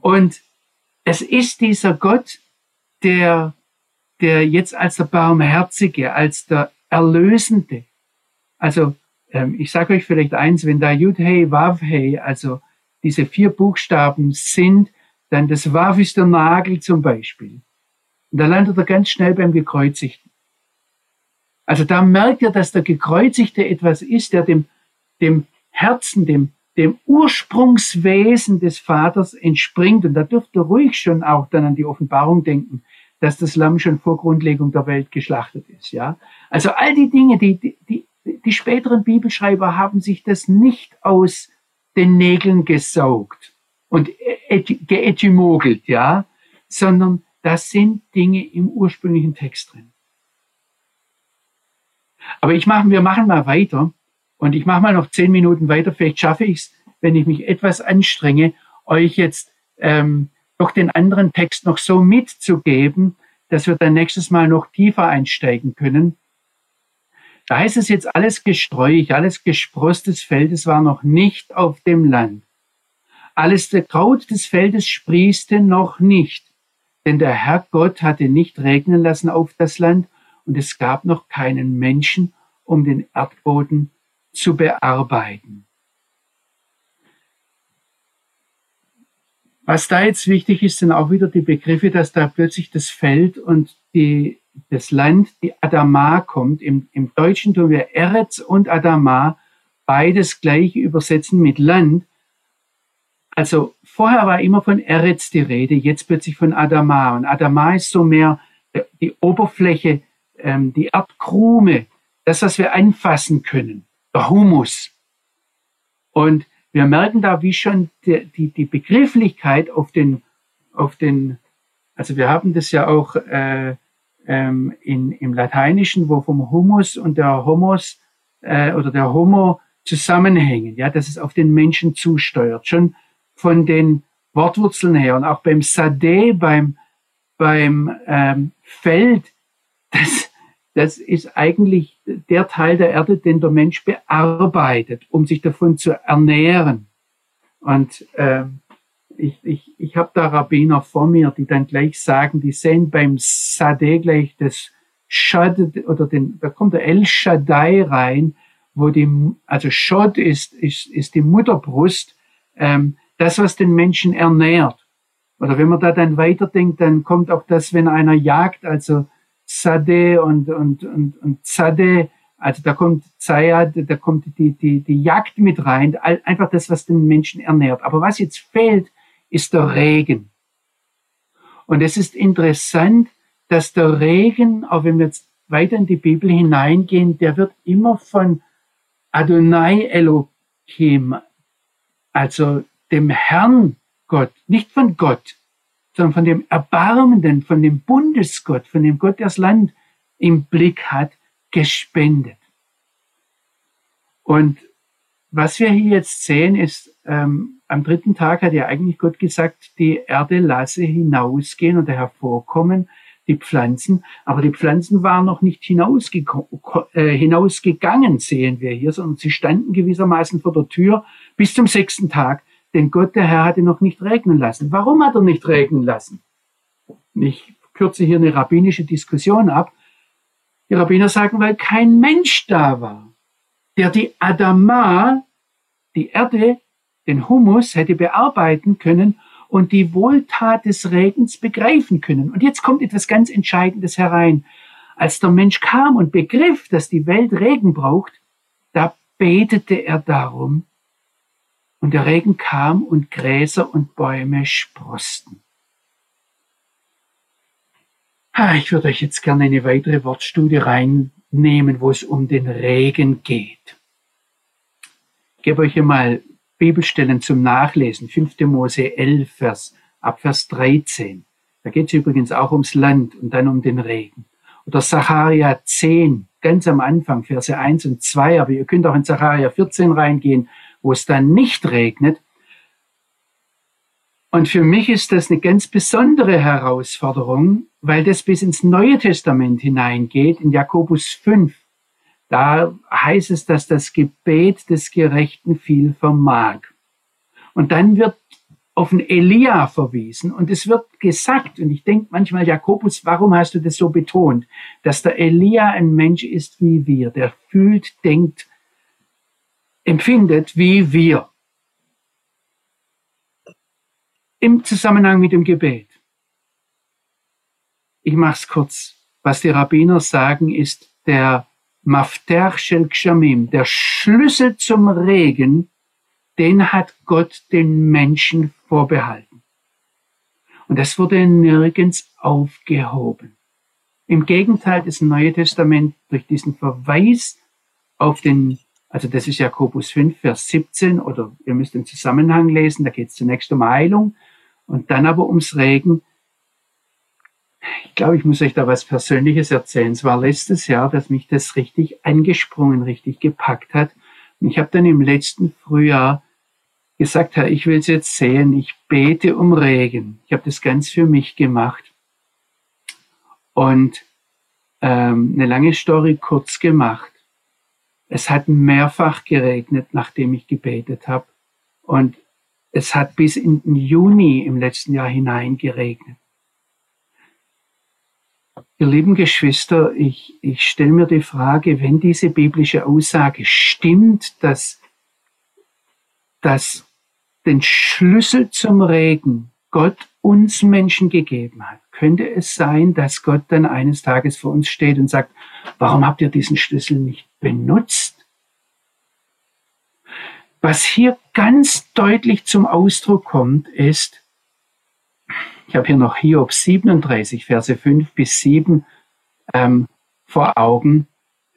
Und es ist dieser Gott, der der jetzt als der Barmherzige, als der Erlösende, also ähm, ich sage euch vielleicht eins, wenn da Yud Hey Wav Hey, also diese vier Buchstaben sind, dann das Wav ist der Nagel zum Beispiel. Und da landet er ganz schnell beim Gekreuzigten. Also da merkt er, dass der Gekreuzigte etwas ist, der dem, dem Herzen, dem, dem Ursprungswesen des Vaters entspringt. Und da dürft ihr ruhig schon auch dann an die Offenbarung denken dass das Lamm schon vor Grundlegung der Welt geschlachtet ist. Ja, also all die Dinge, die, die, die, späteren Bibelschreiber haben sich das nicht aus den Nägeln gesaugt und geetymogelt, ja, sondern das sind Dinge im ursprünglichen Text drin. Aber ich mache, wir machen mal weiter und ich mache mal noch zehn Minuten weiter. Vielleicht schaffe ich es, wenn ich mich etwas anstrenge, euch jetzt ähm, doch den anderen Text noch so mitzugeben, dass wir dann nächstes Mal noch tiefer einsteigen können. Da heißt es jetzt alles gesträuch, alles gesprosstes Feld, es war noch nicht auf dem Land. Alles der Kraut des Feldes sprießte noch nicht, denn der Herr Gott hatte nicht regnen lassen auf das Land und es gab noch keinen Menschen, um den Erdboden zu bearbeiten. Was da jetzt wichtig ist, sind auch wieder die Begriffe, dass da plötzlich das Feld und die, das Land, die Adama kommt. Im, Im Deutschen tun wir Eretz und Adama beides gleich übersetzen mit Land. Also vorher war immer von Eretz die Rede, jetzt plötzlich von Adama. Und Adama ist so mehr die Oberfläche, ähm, die Erdkrume, das, was wir anfassen können, der Humus. Und wir merken da, wie schon die, die, die Begrifflichkeit auf den, auf den, also wir haben das ja auch äh, ähm, in, im Lateinischen, wo vom Humus und der Homos äh, oder der Homo zusammenhängen, ja, dass es auf den Menschen zusteuert, schon von den Wortwurzeln her und auch beim Sade, beim, beim ähm, Feld, das, das ist eigentlich der Teil der Erde, den der Mensch bearbeitet, um sich davon zu ernähren. Und äh, ich, ich, ich habe da Rabbiner vor mir, die dann gleich sagen, die sehen beim Sade gleich das Shad oder den, da kommt der El Shaddai rein, wo die, also Shod ist, ist, ist die Mutterbrust, ähm, das, was den Menschen ernährt. Oder wenn man da dann weiterdenkt, dann kommt auch das, wenn einer jagt, also Sade und, und, und, und Zade, also da kommt Zayad, da kommt die, die, die Jagd mit rein, einfach das, was den Menschen ernährt. Aber was jetzt fehlt, ist der Regen. Und es ist interessant, dass der Regen, auch wenn wir jetzt weiter in die Bibel hineingehen, der wird immer von Adonai Elohim, also dem Herrn Gott, nicht von Gott, sondern von dem Erbarmenden, von dem Bundesgott, von dem Gott, der das Land im Blick hat, gespendet. Und was wir hier jetzt sehen, ist, ähm, am dritten Tag hat ja eigentlich Gott gesagt, die Erde lasse hinausgehen und hervorkommen. die Pflanzen, aber die Pflanzen waren noch nicht hinausge äh, hinausgegangen, sehen wir hier, sondern sie standen gewissermaßen vor der Tür bis zum sechsten Tag, denn Gott, der Herr, hatte noch nicht regnen lassen. Warum hat er nicht regnen lassen? Ich kürze hier eine rabbinische Diskussion ab. Die Rabbiner sagen, weil kein Mensch da war, der die Adama, die Erde, den Humus hätte bearbeiten können und die Wohltat des Regens begreifen können. Und jetzt kommt etwas ganz Entscheidendes herein. Als der Mensch kam und begriff, dass die Welt Regen braucht, da betete er darum. Und der Regen kam und Gräser und Bäume sprosten. Ich würde euch jetzt gerne eine weitere Wortstudie reinnehmen, wo es um den Regen geht. Ich gebe euch hier mal Bibelstellen zum Nachlesen. 5. Mose 11, Vers, ab Vers 13. Da geht es übrigens auch ums Land und dann um den Regen. Oder Sacharja 10, ganz am Anfang, Verse 1 und 2. Aber ihr könnt auch in Sacharja 14 reingehen, wo es dann nicht regnet. Und für mich ist das eine ganz besondere Herausforderung, weil das bis ins Neue Testament hineingeht, in Jakobus 5. Da heißt es, dass das Gebet des Gerechten viel vermag. Und dann wird auf den Elia verwiesen und es wird gesagt, und ich denke manchmal, Jakobus, warum hast du das so betont, dass der Elia ein Mensch ist wie wir, der fühlt, denkt, empfindet wie wir. Im Zusammenhang mit dem Gebet. Ich mache es kurz. Was die Rabbiner sagen, ist der Mafter Shel Gshamim, der Schlüssel zum Regen, den hat Gott den Menschen vorbehalten. Und das wurde nirgends aufgehoben. Im Gegenteil, das Neue Testament durch diesen Verweis auf den, also das ist Jakobus 5, Vers 17, oder ihr müsst den Zusammenhang lesen, da geht es zunächst um Heilung und dann aber ums Regen, ich glaube, ich muss euch da was Persönliches erzählen. Es war letztes Jahr, dass mich das richtig angesprungen, richtig gepackt hat. Und ich habe dann im letzten Frühjahr gesagt, Herr, ich will es jetzt sehen, ich bete um Regen. Ich habe das ganz für mich gemacht. Und ähm, eine lange Story kurz gemacht. Es hat mehrfach geregnet, nachdem ich gebetet habe. Und es hat bis in den Juni im letzten Jahr hinein geregnet. Ihr lieben Geschwister, ich, ich stelle mir die Frage, wenn diese biblische Aussage stimmt, dass, dass den Schlüssel zum Regen Gott uns Menschen gegeben hat, könnte es sein, dass Gott dann eines Tages vor uns steht und sagt, warum habt ihr diesen Schlüssel nicht benutzt? Was hier ganz deutlich zum Ausdruck kommt, ist, ich habe hier noch Hiob 37, Verse 5 bis 7 ähm, vor Augen.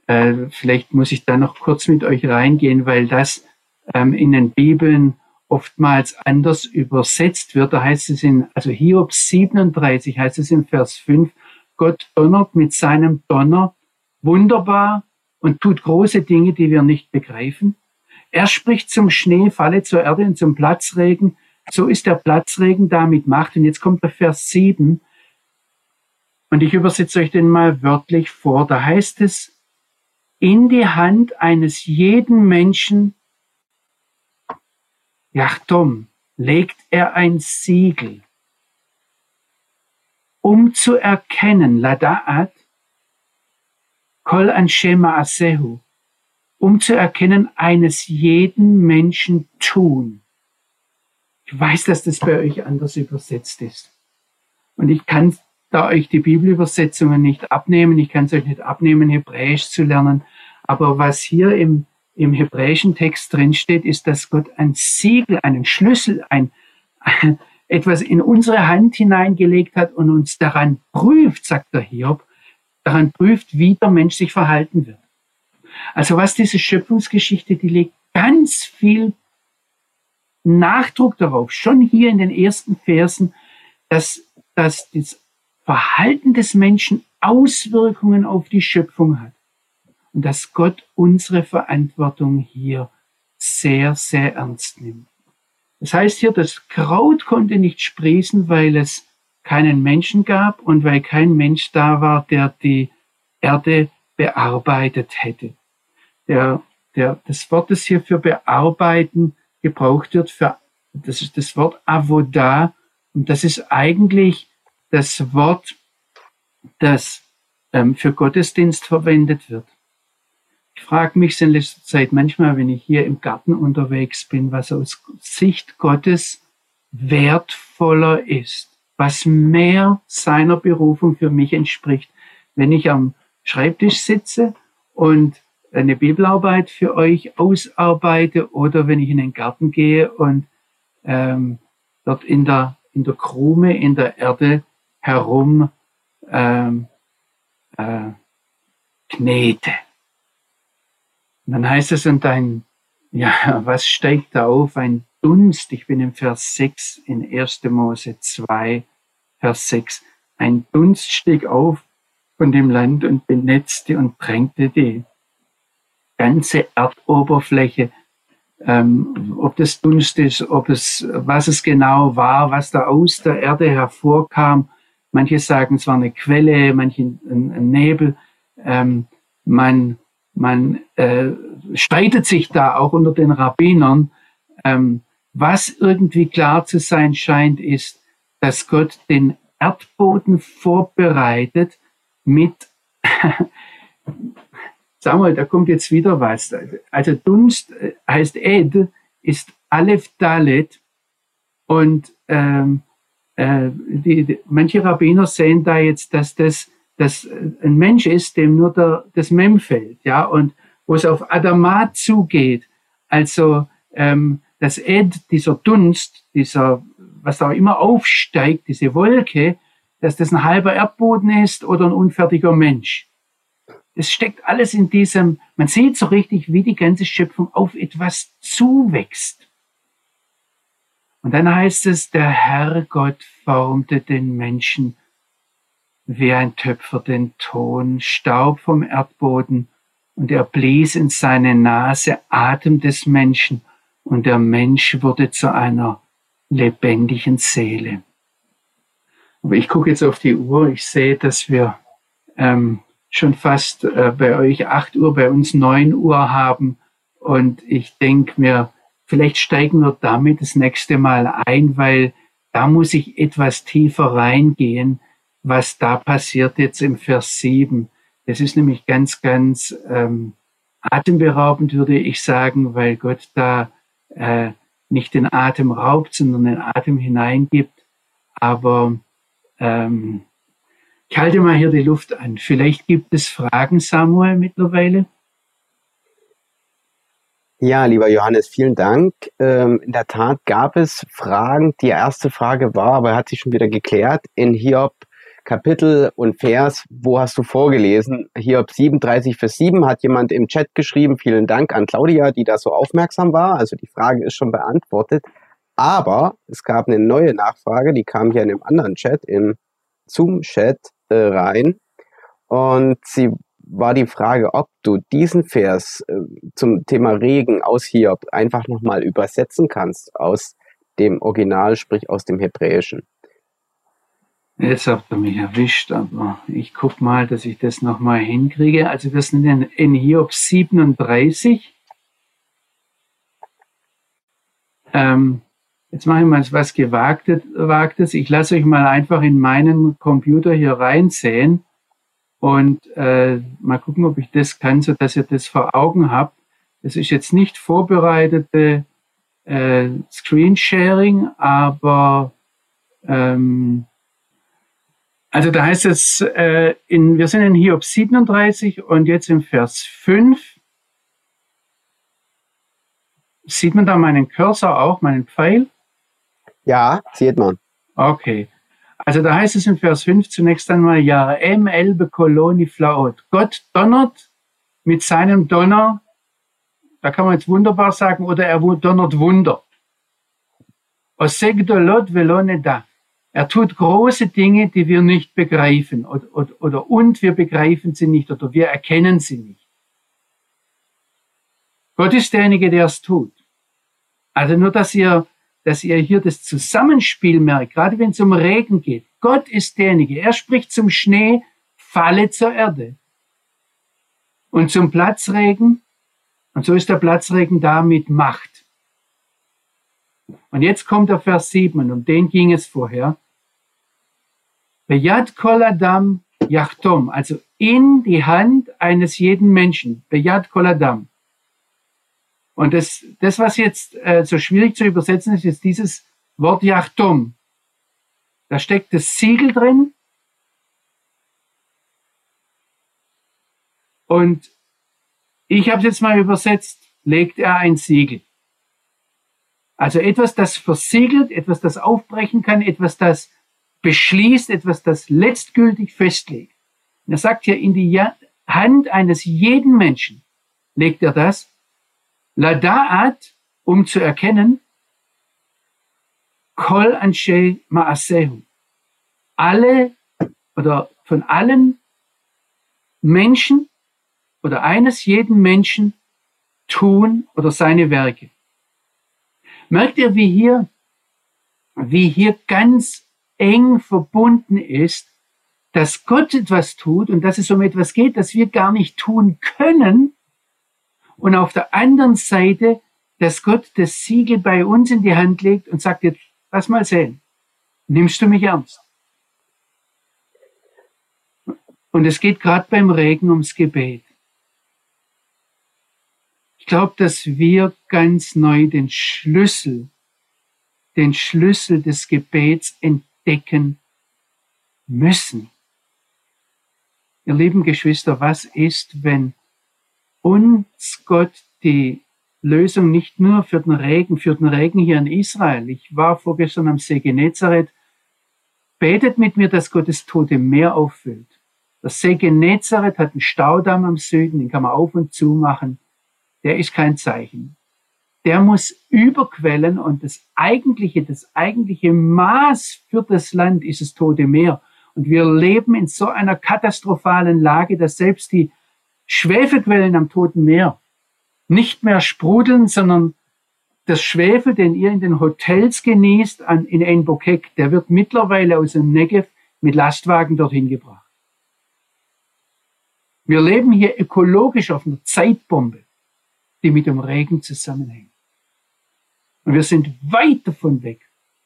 Äh, vielleicht muss ich da noch kurz mit euch reingehen, weil das ähm, in den Bibeln oftmals anders übersetzt wird. Da heißt es in, also Hiob 37 heißt es in Vers 5, Gott donnert mit seinem Donner wunderbar und tut große Dinge, die wir nicht begreifen. Er spricht zum Schnee, falle zur Erde und zum Platzregen so ist der Platzregen da mit Macht. Und jetzt kommt der Vers 7. Und ich übersetze euch den mal wörtlich vor. Da heißt es, in die Hand eines jeden Menschen, Jachtom, legt er ein Siegel, um zu erkennen, Lada'at, Kol Anshema Asehu, um zu erkennen eines jeden Menschen tun. Ich weiß, dass das bei euch anders übersetzt ist. Und ich kann da euch die Bibelübersetzungen nicht abnehmen. Ich kann es euch nicht abnehmen, Hebräisch zu lernen. Aber was hier im, im hebräischen Text drin steht, ist, dass Gott ein Siegel, einen Schlüssel, ein etwas in unsere Hand hineingelegt hat und uns daran prüft, sagt der Hiob, daran prüft, wie der Mensch sich verhalten wird. Also was diese Schöpfungsgeschichte, die legt ganz viel Nachdruck darauf, schon hier in den ersten Versen, dass, dass das Verhalten des Menschen Auswirkungen auf die Schöpfung hat. Und dass Gott unsere Verantwortung hier sehr, sehr ernst nimmt. Das heißt hier, das Kraut konnte nicht sprießen, weil es keinen Menschen gab und weil kein Mensch da war, der die Erde bearbeitet hätte. Der, der, das Wort, das hier für bearbeiten gebraucht wird, für, das ist das Wort avoda, und das ist eigentlich das Wort, das ähm, für Gottesdienst verwendet wird. Ich frage mich in letzter Zeit manchmal, wenn ich hier im Garten unterwegs bin, was aus Sicht Gottes wertvoller ist, was mehr seiner Berufung für mich entspricht, wenn ich am Schreibtisch sitze und eine Bibelarbeit für euch ausarbeite oder wenn ich in den Garten gehe und ähm, dort in der, in der Krume, in der Erde herum ähm, äh, knete. Und dann heißt es, und ein, ja, was steigt da auf? Ein Dunst. Ich bin im Vers 6 in 1. Mose 2, Vers 6. Ein Dunst stieg auf von dem Land und benetzte und drängte die ganze Erdoberfläche. Ähm, ob das Dunst ist, ob es, was es genau war, was da aus der Erde hervorkam. Manche sagen, es war eine Quelle, manche ein, ein Nebel. Ähm, man man äh, streitet sich da auch unter den Rabbinern. Ähm, was irgendwie klar zu sein scheint, ist, dass Gott den Erdboden vorbereitet mit, sag mal, da kommt jetzt wieder was. Also Dunst äh, heißt Ed, ist Aleph Dalet und ähm, äh, die, die, manche Rabbiner sehen da jetzt, dass das dass ein Mensch ist, dem nur der, das Mem fällt, ja, und wo es auf Adamat zugeht, also ähm, das Ed, dieser Dunst, dieser, was da immer aufsteigt, diese Wolke, dass das ein halber Erdboden ist oder ein unfertiger Mensch. Es steckt alles in diesem, man sieht so richtig, wie die ganze Schöpfung auf etwas zuwächst. Und dann heißt es, der Herr Gott formte den Menschen wie ein Töpfer den Ton, Staub vom Erdboden, und er blies in seine Nase Atem des Menschen, und der Mensch wurde zu einer lebendigen Seele. Aber ich gucke jetzt auf die Uhr, ich sehe, dass wir ähm, schon fast äh, bei euch acht Uhr, bei uns neun Uhr haben. Und ich denke mir, vielleicht steigen wir damit das nächste Mal ein, weil da muss ich etwas tiefer reingehen was da passiert jetzt im Vers 7. Das ist nämlich ganz, ganz ähm, atemberaubend, würde ich sagen, weil Gott da äh, nicht den Atem raubt, sondern den Atem hineingibt. Aber ähm, ich halte mal hier die Luft an. Vielleicht gibt es Fragen, Samuel, mittlerweile. Ja, lieber Johannes, vielen Dank. Ähm, in der Tat gab es Fragen. Die erste Frage war, aber hat sich schon wieder geklärt, in Hiob Kapitel und Vers, wo hast du vorgelesen? Hier 37 Vers 7 hat jemand im Chat geschrieben. Vielen Dank an Claudia, die da so aufmerksam war. Also die Frage ist schon beantwortet. Aber es gab eine neue Nachfrage, die kam hier in einem anderen Chat, im Zoom-Chat äh, rein. Und sie war die Frage, ob du diesen Vers äh, zum Thema Regen aus Hiob einfach nochmal übersetzen kannst aus dem Original, sprich aus dem Hebräischen. Jetzt habt ihr mich erwischt, aber ich guck mal, dass ich das nochmal hinkriege. Also wir sind in, in Hiob 37. Ähm, jetzt mache ich mal was Gewagtes. Ich lasse euch mal einfach in meinen Computer hier reinsehen und äh, mal gucken, ob ich das kann, so dass ihr das vor Augen habt. Das ist jetzt nicht vorbereitete äh, Screensharing, aber ähm, also da heißt es, äh, in, wir sind in Hiob 37 und jetzt im Vers 5. Sieht man da meinen Cursor auch, meinen Pfeil? Ja, sieht man. Okay. Also da heißt es im Vers 5 zunächst einmal, ja, M. Elbe Koloni Flaut. Gott donnert mit seinem Donner, da kann man jetzt wunderbar sagen, oder er donnert Wunder. Osegdolot velone da. Er tut große Dinge, die wir nicht begreifen oder, oder, oder und wir begreifen sie nicht oder wir erkennen sie nicht. Gott ist derjenige, der es tut. Also nur, dass ihr dass ihr hier das Zusammenspiel merkt, gerade wenn es um Regen geht. Gott ist derjenige. Er spricht zum Schnee, falle zur Erde. Und zum Platzregen, und so ist der Platzregen da mit Macht. Und jetzt kommt der Vers 7, und um den ging es vorher. Bejad kol adam yachtom, also in die Hand eines jeden Menschen. Bejad kol adam. Und das, das was jetzt äh, so schwierig zu übersetzen ist, ist dieses Wort Yachtom. Da steckt das Siegel drin. Und ich habe es jetzt mal übersetzt, legt er ein Siegel. Also etwas, das versiegelt, etwas, das aufbrechen kann, etwas, das beschließt, etwas, das letztgültig festlegt. Und er sagt hier, in die Hand eines jeden Menschen legt er das. Lada'at, um zu erkennen, Kol Anshe Maasehu. Alle oder von allen Menschen oder eines jeden Menschen tun oder seine Werke. Merkt ihr, wie hier, wie hier ganz eng verbunden ist, dass Gott etwas tut und dass es um etwas geht, das wir gar nicht tun können. Und auf der anderen Seite, dass Gott das Siegel bei uns in die Hand legt und sagt, jetzt lass mal sehen, nimmst du mich ernst? Und es geht gerade beim Regen ums Gebet. Ich glaube, dass wir ganz neu den Schlüssel, den Schlüssel des Gebets entdecken müssen. Ihr lieben Geschwister, was ist, wenn uns Gott die Lösung nicht nur für den Regen, für den Regen hier in Israel. Ich war vorgestern am See Genezareth. Betet mit mir, dass Gott das Tote Meer auffüllt. Das See Genezareth hat einen Staudamm am Süden, den kann man auf und zu machen der ist kein Zeichen. Der muss überquellen und das eigentliche, das eigentliche Maß für das Land ist das Tote Meer. Und wir leben in so einer katastrophalen Lage, dass selbst die Schwefelquellen am Toten Meer nicht mehr sprudeln, sondern das Schwefel, den ihr in den Hotels genießt an, in Enbokek, der wird mittlerweile aus dem Negev mit Lastwagen dorthin gebracht. Wir leben hier ökologisch auf einer Zeitbombe die mit dem Regen zusammenhängen. Und wir sind weit davon weg,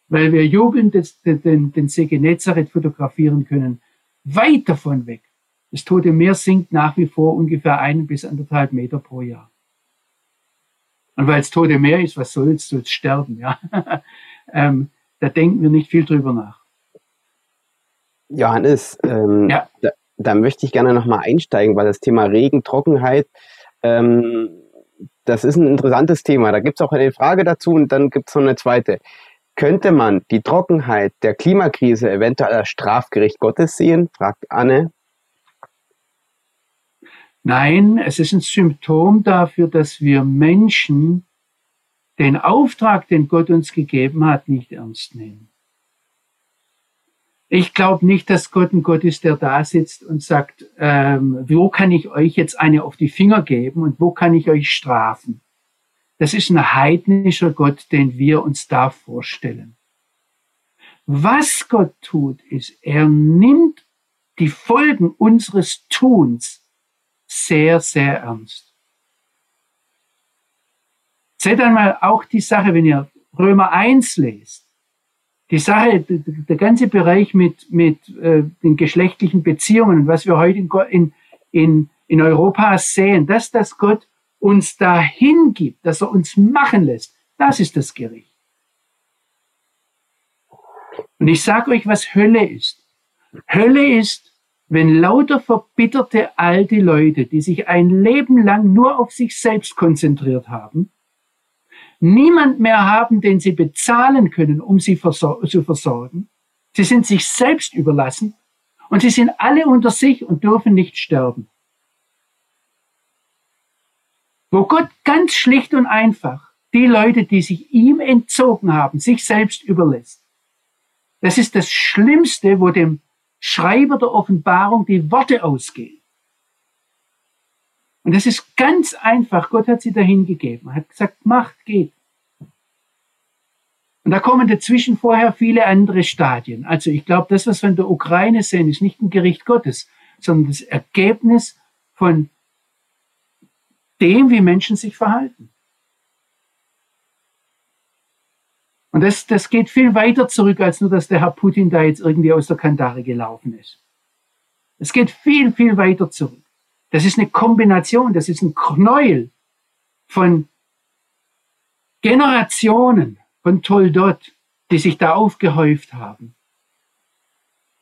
weil wir jubelnd den, den, See Genezareth fotografieren können, weit davon weg. Das Tote Meer sinkt nach wie vor ungefähr ein bis anderthalb Meter pro Jahr. Und weil es Tote Meer ist, was soll's, soll's sterben, ja. ähm, da denken wir nicht viel drüber nach. Johannes, ähm, ja. da, da, möchte ich gerne nochmal einsteigen, weil das Thema Regen, Trockenheit, ähm, das ist ein interessantes Thema. Da gibt es auch eine Frage dazu und dann gibt es noch eine zweite. Könnte man die Trockenheit der Klimakrise eventuell als Strafgericht Gottes sehen? fragt Anne. Nein, es ist ein Symptom dafür, dass wir Menschen den Auftrag, den Gott uns gegeben hat, nicht ernst nehmen. Ich glaube nicht, dass Gott ein Gott ist, der da sitzt und sagt, ähm, wo kann ich euch jetzt eine auf die Finger geben und wo kann ich euch strafen? Das ist ein heidnischer Gott, den wir uns da vorstellen. Was Gott tut, ist, er nimmt die Folgen unseres Tuns sehr, sehr ernst. Seht einmal auch die Sache, wenn ihr Römer 1 lest die Sache, der ganze Bereich mit, mit äh, den geschlechtlichen Beziehungen, was wir heute in, in, in Europa sehen, dass das Gott uns dahin gibt, dass er uns machen lässt, das ist das Gericht. Und ich sage euch, was Hölle ist. Hölle ist, wenn lauter verbitterte alte Leute, die sich ein Leben lang nur auf sich selbst konzentriert haben, niemand mehr haben, den sie bezahlen können, um sie versor zu versorgen. Sie sind sich selbst überlassen und sie sind alle unter sich und dürfen nicht sterben. Wo Gott ganz schlicht und einfach die Leute, die sich ihm entzogen haben, sich selbst überlässt. Das ist das Schlimmste, wo dem Schreiber der Offenbarung die Worte ausgehen. Und das ist ganz einfach. Gott hat sie dahin gegeben. Er hat gesagt, macht, geht. Und da kommen dazwischen vorher viele andere Stadien. Also ich glaube, das, was wir in der Ukraine sehen, ist nicht ein Gericht Gottes, sondern das Ergebnis von dem, wie Menschen sich verhalten. Und das, das geht viel weiter zurück, als nur, dass der Herr Putin da jetzt irgendwie aus der Kandare gelaufen ist. Es geht viel, viel weiter zurück. Das ist eine Kombination, das ist ein Knäuel von Generationen von Toldot, die sich da aufgehäuft haben.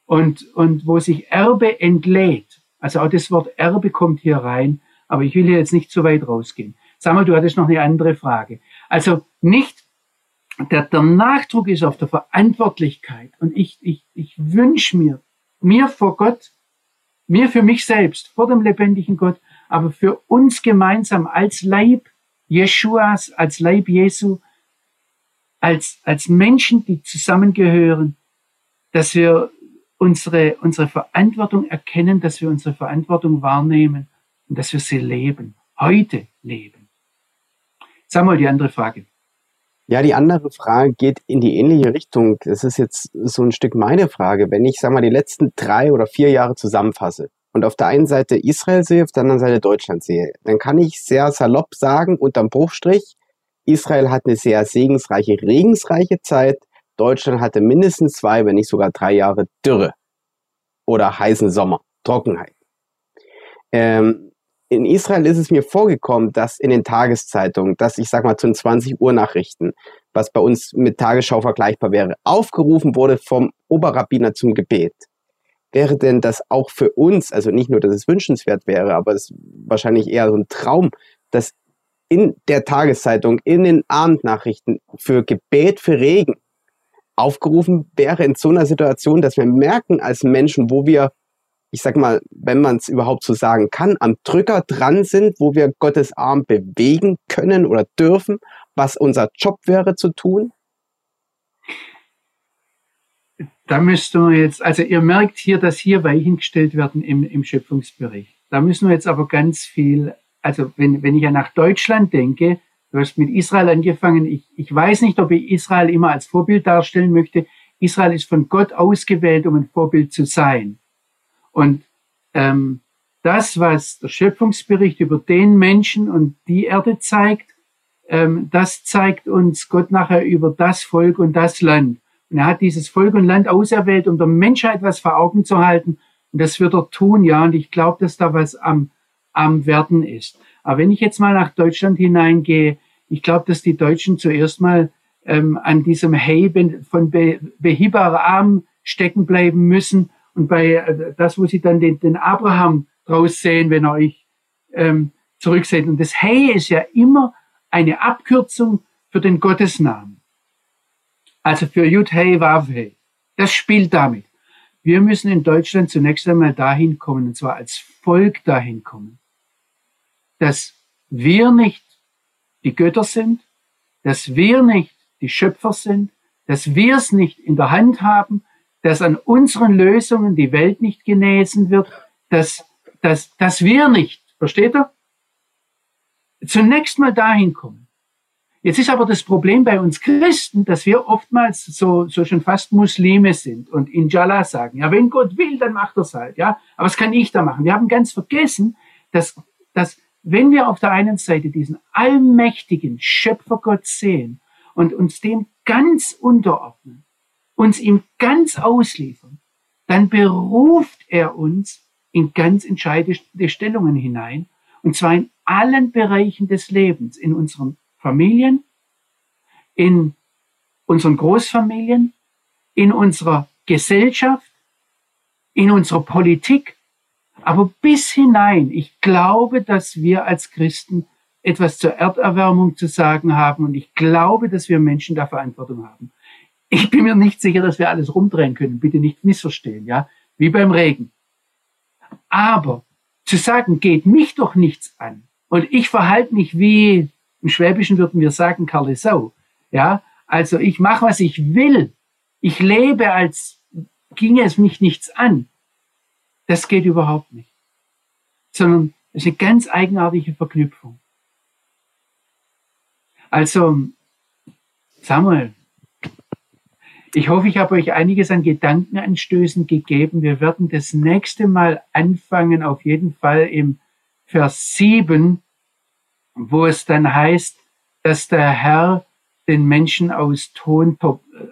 Und, und wo sich Erbe entlädt. Also auch das Wort Erbe kommt hier rein, aber ich will hier jetzt nicht zu weit rausgehen. Sag mal, du hattest noch eine andere Frage. Also nicht, der, der Nachdruck ist auf der Verantwortlichkeit. Und ich, ich, ich wünsche mir, mir vor Gott, mir für mich selbst, vor dem lebendigen Gott, aber für uns gemeinsam als Leib Jeschuas, als Leib Jesu, als, als Menschen, die zusammengehören, dass wir unsere, unsere Verantwortung erkennen, dass wir unsere Verantwortung wahrnehmen und dass wir sie leben, heute leben. Sag mal die andere Frage. Ja, die andere Frage geht in die ähnliche Richtung. Das ist jetzt so ein Stück meine Frage. Wenn ich, sag mal, die letzten drei oder vier Jahre zusammenfasse und auf der einen Seite Israel sehe, auf der anderen Seite Deutschland sehe, dann kann ich sehr salopp sagen, unterm Bruchstrich, Israel hat eine sehr segensreiche, regensreiche Zeit. Deutschland hatte mindestens zwei, wenn nicht sogar drei Jahre Dürre oder heißen Sommer, Trockenheit. Ähm, in Israel ist es mir vorgekommen, dass in den Tageszeitungen, dass ich sag mal zu den 20 Uhr Nachrichten, was bei uns mit Tagesschau vergleichbar wäre, aufgerufen wurde vom Oberrabbiner zum Gebet. Wäre denn das auch für uns, also nicht nur, dass es wünschenswert wäre, aber es ist wahrscheinlich eher so ein Traum, dass in der Tageszeitung, in den Abendnachrichten für Gebet für Regen aufgerufen wäre in so einer Situation, dass wir merken als Menschen, wo wir ich sag mal, wenn man es überhaupt so sagen kann, am Drücker dran sind, wo wir Gottes Arm bewegen können oder dürfen, was unser Job wäre zu tun? Da müsste man jetzt, also ihr merkt hier, dass hier Weichen gestellt werden im, im Schöpfungsbericht. Da müssen wir jetzt aber ganz viel, also wenn, wenn ich ja nach Deutschland denke, du hast mit Israel angefangen, ich, ich weiß nicht, ob ich Israel immer als Vorbild darstellen möchte. Israel ist von Gott ausgewählt, um ein Vorbild zu sein. Und ähm, das, was der Schöpfungsbericht über den Menschen und die Erde zeigt, ähm, das zeigt uns Gott nachher über das Volk und das Land. Und er hat dieses Volk und Land auserwählt, um der Menschheit was vor Augen zu halten. Und das wird er tun, ja. Und ich glaube, dass da was am, am Werden ist. Aber wenn ich jetzt mal nach Deutschland hineingehe, ich glaube, dass die Deutschen zuerst mal ähm, an diesem Hey von be behiebbarer Arm stecken bleiben müssen und bei äh, das, wo sie dann den, den Abraham draus sehen, wenn er euch ähm, zurückseht. Und das Hey ist ja immer eine Abkürzung für den Gottesnamen. Also für Jud Hey Wav Hey. Das spielt damit. Wir müssen in Deutschland zunächst einmal dahin kommen, und zwar als Volk dahin kommen, dass wir nicht die Götter sind, dass wir nicht die Schöpfer sind, dass wir es nicht in der Hand haben, dass an unseren Lösungen die Welt nicht genesen wird, dass, dass, dass wir nicht, versteht ihr? Zunächst mal dahin kommen. Jetzt ist aber das Problem bei uns Christen, dass wir oftmals so, so schon fast Muslime sind und Inshallah sagen. Ja, wenn Gott will, dann macht er es halt. Ja, aber was kann ich da machen? Wir haben ganz vergessen, dass, dass wenn wir auf der einen Seite diesen allmächtigen Schöpfergott sehen und uns dem ganz unterordnen, uns ihm ganz ausliefern, dann beruft er uns in ganz entscheidende Stellungen hinein, und zwar in allen Bereichen des Lebens, in unseren Familien, in unseren Großfamilien, in unserer Gesellschaft, in unserer Politik, aber bis hinein. Ich glaube, dass wir als Christen etwas zur Erderwärmung zu sagen haben und ich glaube, dass wir Menschen da Verantwortung haben. Ich bin mir nicht sicher, dass wir alles rumdrehen können. Bitte nicht missverstehen, ja? Wie beim Regen. Aber zu sagen, geht mich doch nichts an und ich verhalte mich wie, im Schwäbischen würden wir sagen, Karle Sau, ja? Also ich mache, was ich will. Ich lebe, als ginge es mich nichts an. Das geht überhaupt nicht. Sondern es ist eine ganz eigenartige Verknüpfung. Also, Samuel, Ich hoffe, ich habe euch einiges an Gedankenanstößen gegeben. Wir werden das nächste Mal anfangen, auf jeden Fall im Vers 7, wo es dann heißt, dass der Herr den Menschen aus Ton,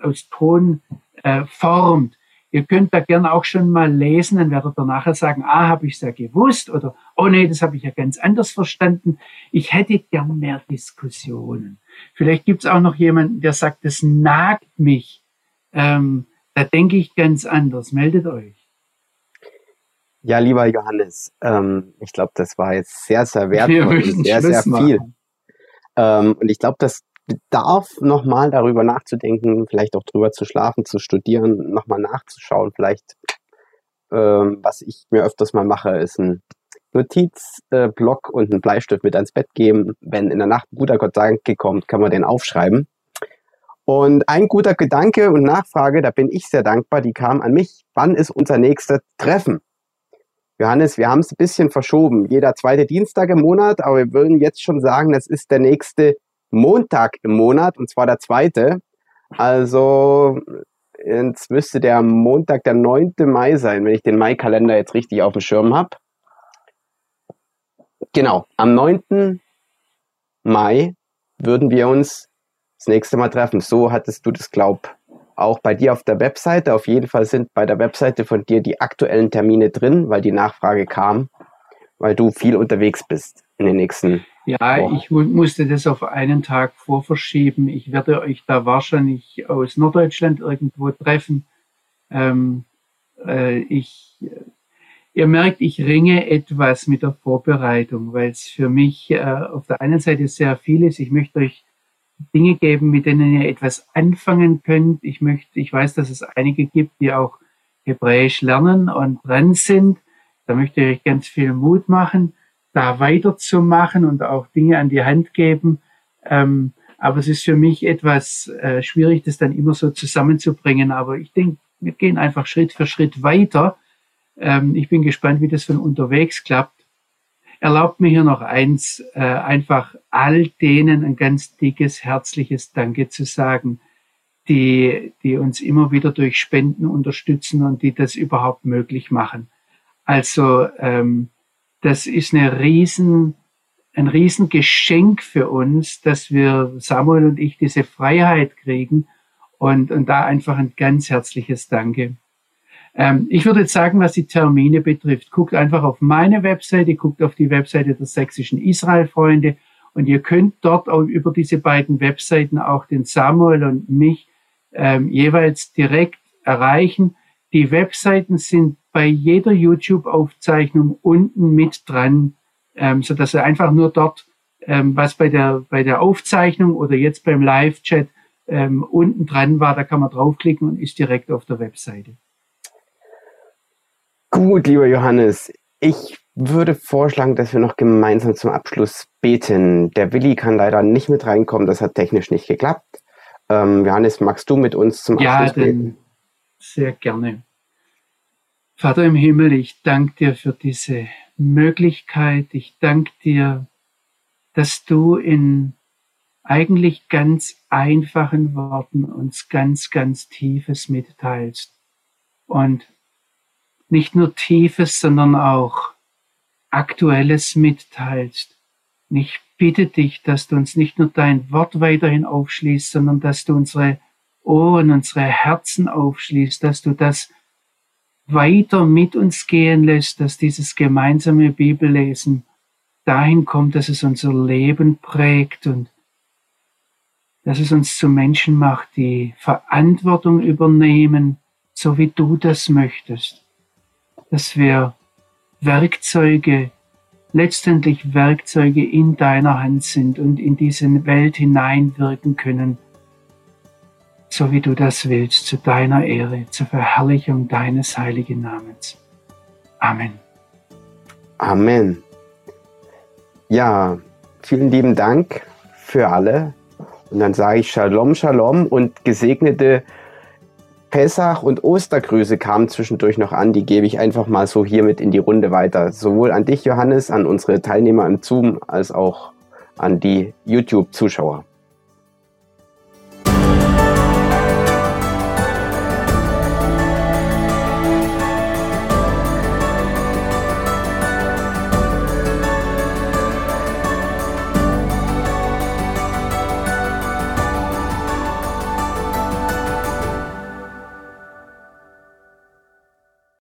aus Ton äh, formt. Ihr könnt da gerne auch schon mal lesen, dann werdet ihr nachher sagen, ah, habe ich es ja gewusst oder oh nee, das habe ich ja ganz anders verstanden. Ich hätte gern mehr Diskussionen. Vielleicht gibt es auch noch jemanden, der sagt, das nagt mich. Ähm, da denke ich ganz anders. Meldet euch. Ja, lieber Johannes, ähm, ich glaube, das war jetzt sehr, sehr wertvoll und sehr, Schluss sehr viel. Ähm, und ich glaube, das bedarf nochmal darüber nachzudenken, vielleicht auch drüber zu schlafen, zu studieren, nochmal nachzuschauen. Vielleicht, ähm, was ich mir öfters mal mache, ist ein Notizblock äh, und einen Bleistift mit ans Bett geben. Wenn in der Nacht ein guter Gedanke kommt, kann man den aufschreiben. Und ein guter Gedanke und Nachfrage, da bin ich sehr dankbar, die kam an mich. Wann ist unser nächster Treffen? Johannes, wir haben es ein bisschen verschoben. Jeder zweite Dienstag im Monat, aber wir würden jetzt schon sagen, das ist der nächste Montag im Monat, und zwar der zweite. Also jetzt müsste der Montag der 9. Mai sein, wenn ich den Mai-Kalender jetzt richtig auf dem Schirm habe. Genau, am 9. Mai würden wir uns das nächste Mal treffen. So hattest du das, glaub, auch bei dir auf der Webseite. Auf jeden Fall sind bei der Webseite von dir die aktuellen Termine drin, weil die Nachfrage kam, weil du viel unterwegs bist in den nächsten ja, Wochen. ich musste das auf einen Tag vorverschieben. Ich werde euch da wahrscheinlich aus Norddeutschland irgendwo treffen. Ähm, äh, ich, ihr merkt, ich ringe etwas mit der Vorbereitung, weil es für mich äh, auf der einen Seite sehr viel ist. Ich möchte euch Dinge geben, mit denen ihr etwas anfangen könnt. Ich möchte, ich weiß, dass es einige gibt, die auch Hebräisch lernen und dran sind. Da möchte ich euch ganz viel Mut machen, da weiterzumachen und auch Dinge an die Hand geben. Ähm, aber es ist für mich etwas äh, schwierig, das dann immer so zusammenzubringen. Aber ich denke, wir gehen einfach Schritt für Schritt weiter. Ähm, ich bin gespannt, wie das von unterwegs klappt. Erlaubt mir hier noch eins, äh, einfach all denen ein ganz dickes, herzliches Danke zu sagen, die, die uns immer wieder durch Spenden unterstützen und die das überhaupt möglich machen. Also ähm, das ist eine riesen, ein Riesengeschenk für uns, dass wir, Samuel und ich, diese Freiheit kriegen und, und da einfach ein ganz herzliches Danke. Ähm, ich würde jetzt sagen, was die Termine betrifft, guckt einfach auf meine Webseite, guckt auf die Webseite der sächsischen Israel-Freunde und ihr könnt dort auch über diese beiden Webseiten auch den Samuel und mich ähm, jeweils direkt erreichen. Die Webseiten sind bei jeder YouTube-Aufzeichnung unten mit dran, ähm, so dass ihr einfach nur dort, ähm, was bei der, bei der Aufzeichnung oder jetzt beim Live-Chat ähm, unten dran war, da kann man draufklicken und ist direkt auf der Webseite. Gut, lieber Johannes, ich würde vorschlagen, dass wir noch gemeinsam zum Abschluss beten. Der Willi kann leider nicht mit reinkommen, das hat technisch nicht geklappt. Ähm, Johannes, magst du mit uns zum ja, Abschluss beten? Ja, sehr gerne. Vater im Himmel, ich danke dir für diese Möglichkeit. Ich danke dir, dass du in eigentlich ganz einfachen Worten uns ganz, ganz Tiefes mitteilst. Und nicht nur Tiefes, sondern auch Aktuelles mitteilst. Und ich bitte dich, dass du uns nicht nur dein Wort weiterhin aufschließt, sondern dass du unsere Ohren, unsere Herzen aufschließt, dass du das weiter mit uns gehen lässt, dass dieses gemeinsame Bibellesen dahin kommt, dass es unser Leben prägt und dass es uns zu Menschen macht, die Verantwortung übernehmen, so wie du das möchtest dass wir Werkzeuge, letztendlich Werkzeuge in deiner Hand sind und in diese Welt hineinwirken können, so wie du das willst, zu deiner Ehre, zur Verherrlichung deines heiligen Namens. Amen. Amen. Ja, vielen lieben Dank für alle. Und dann sage ich Shalom, Shalom und gesegnete Pessach und Ostergrüße kamen zwischendurch noch an. Die gebe ich einfach mal so hiermit in die Runde weiter. Sowohl an dich, Johannes, an unsere Teilnehmer im Zoom, als auch an die YouTube-Zuschauer.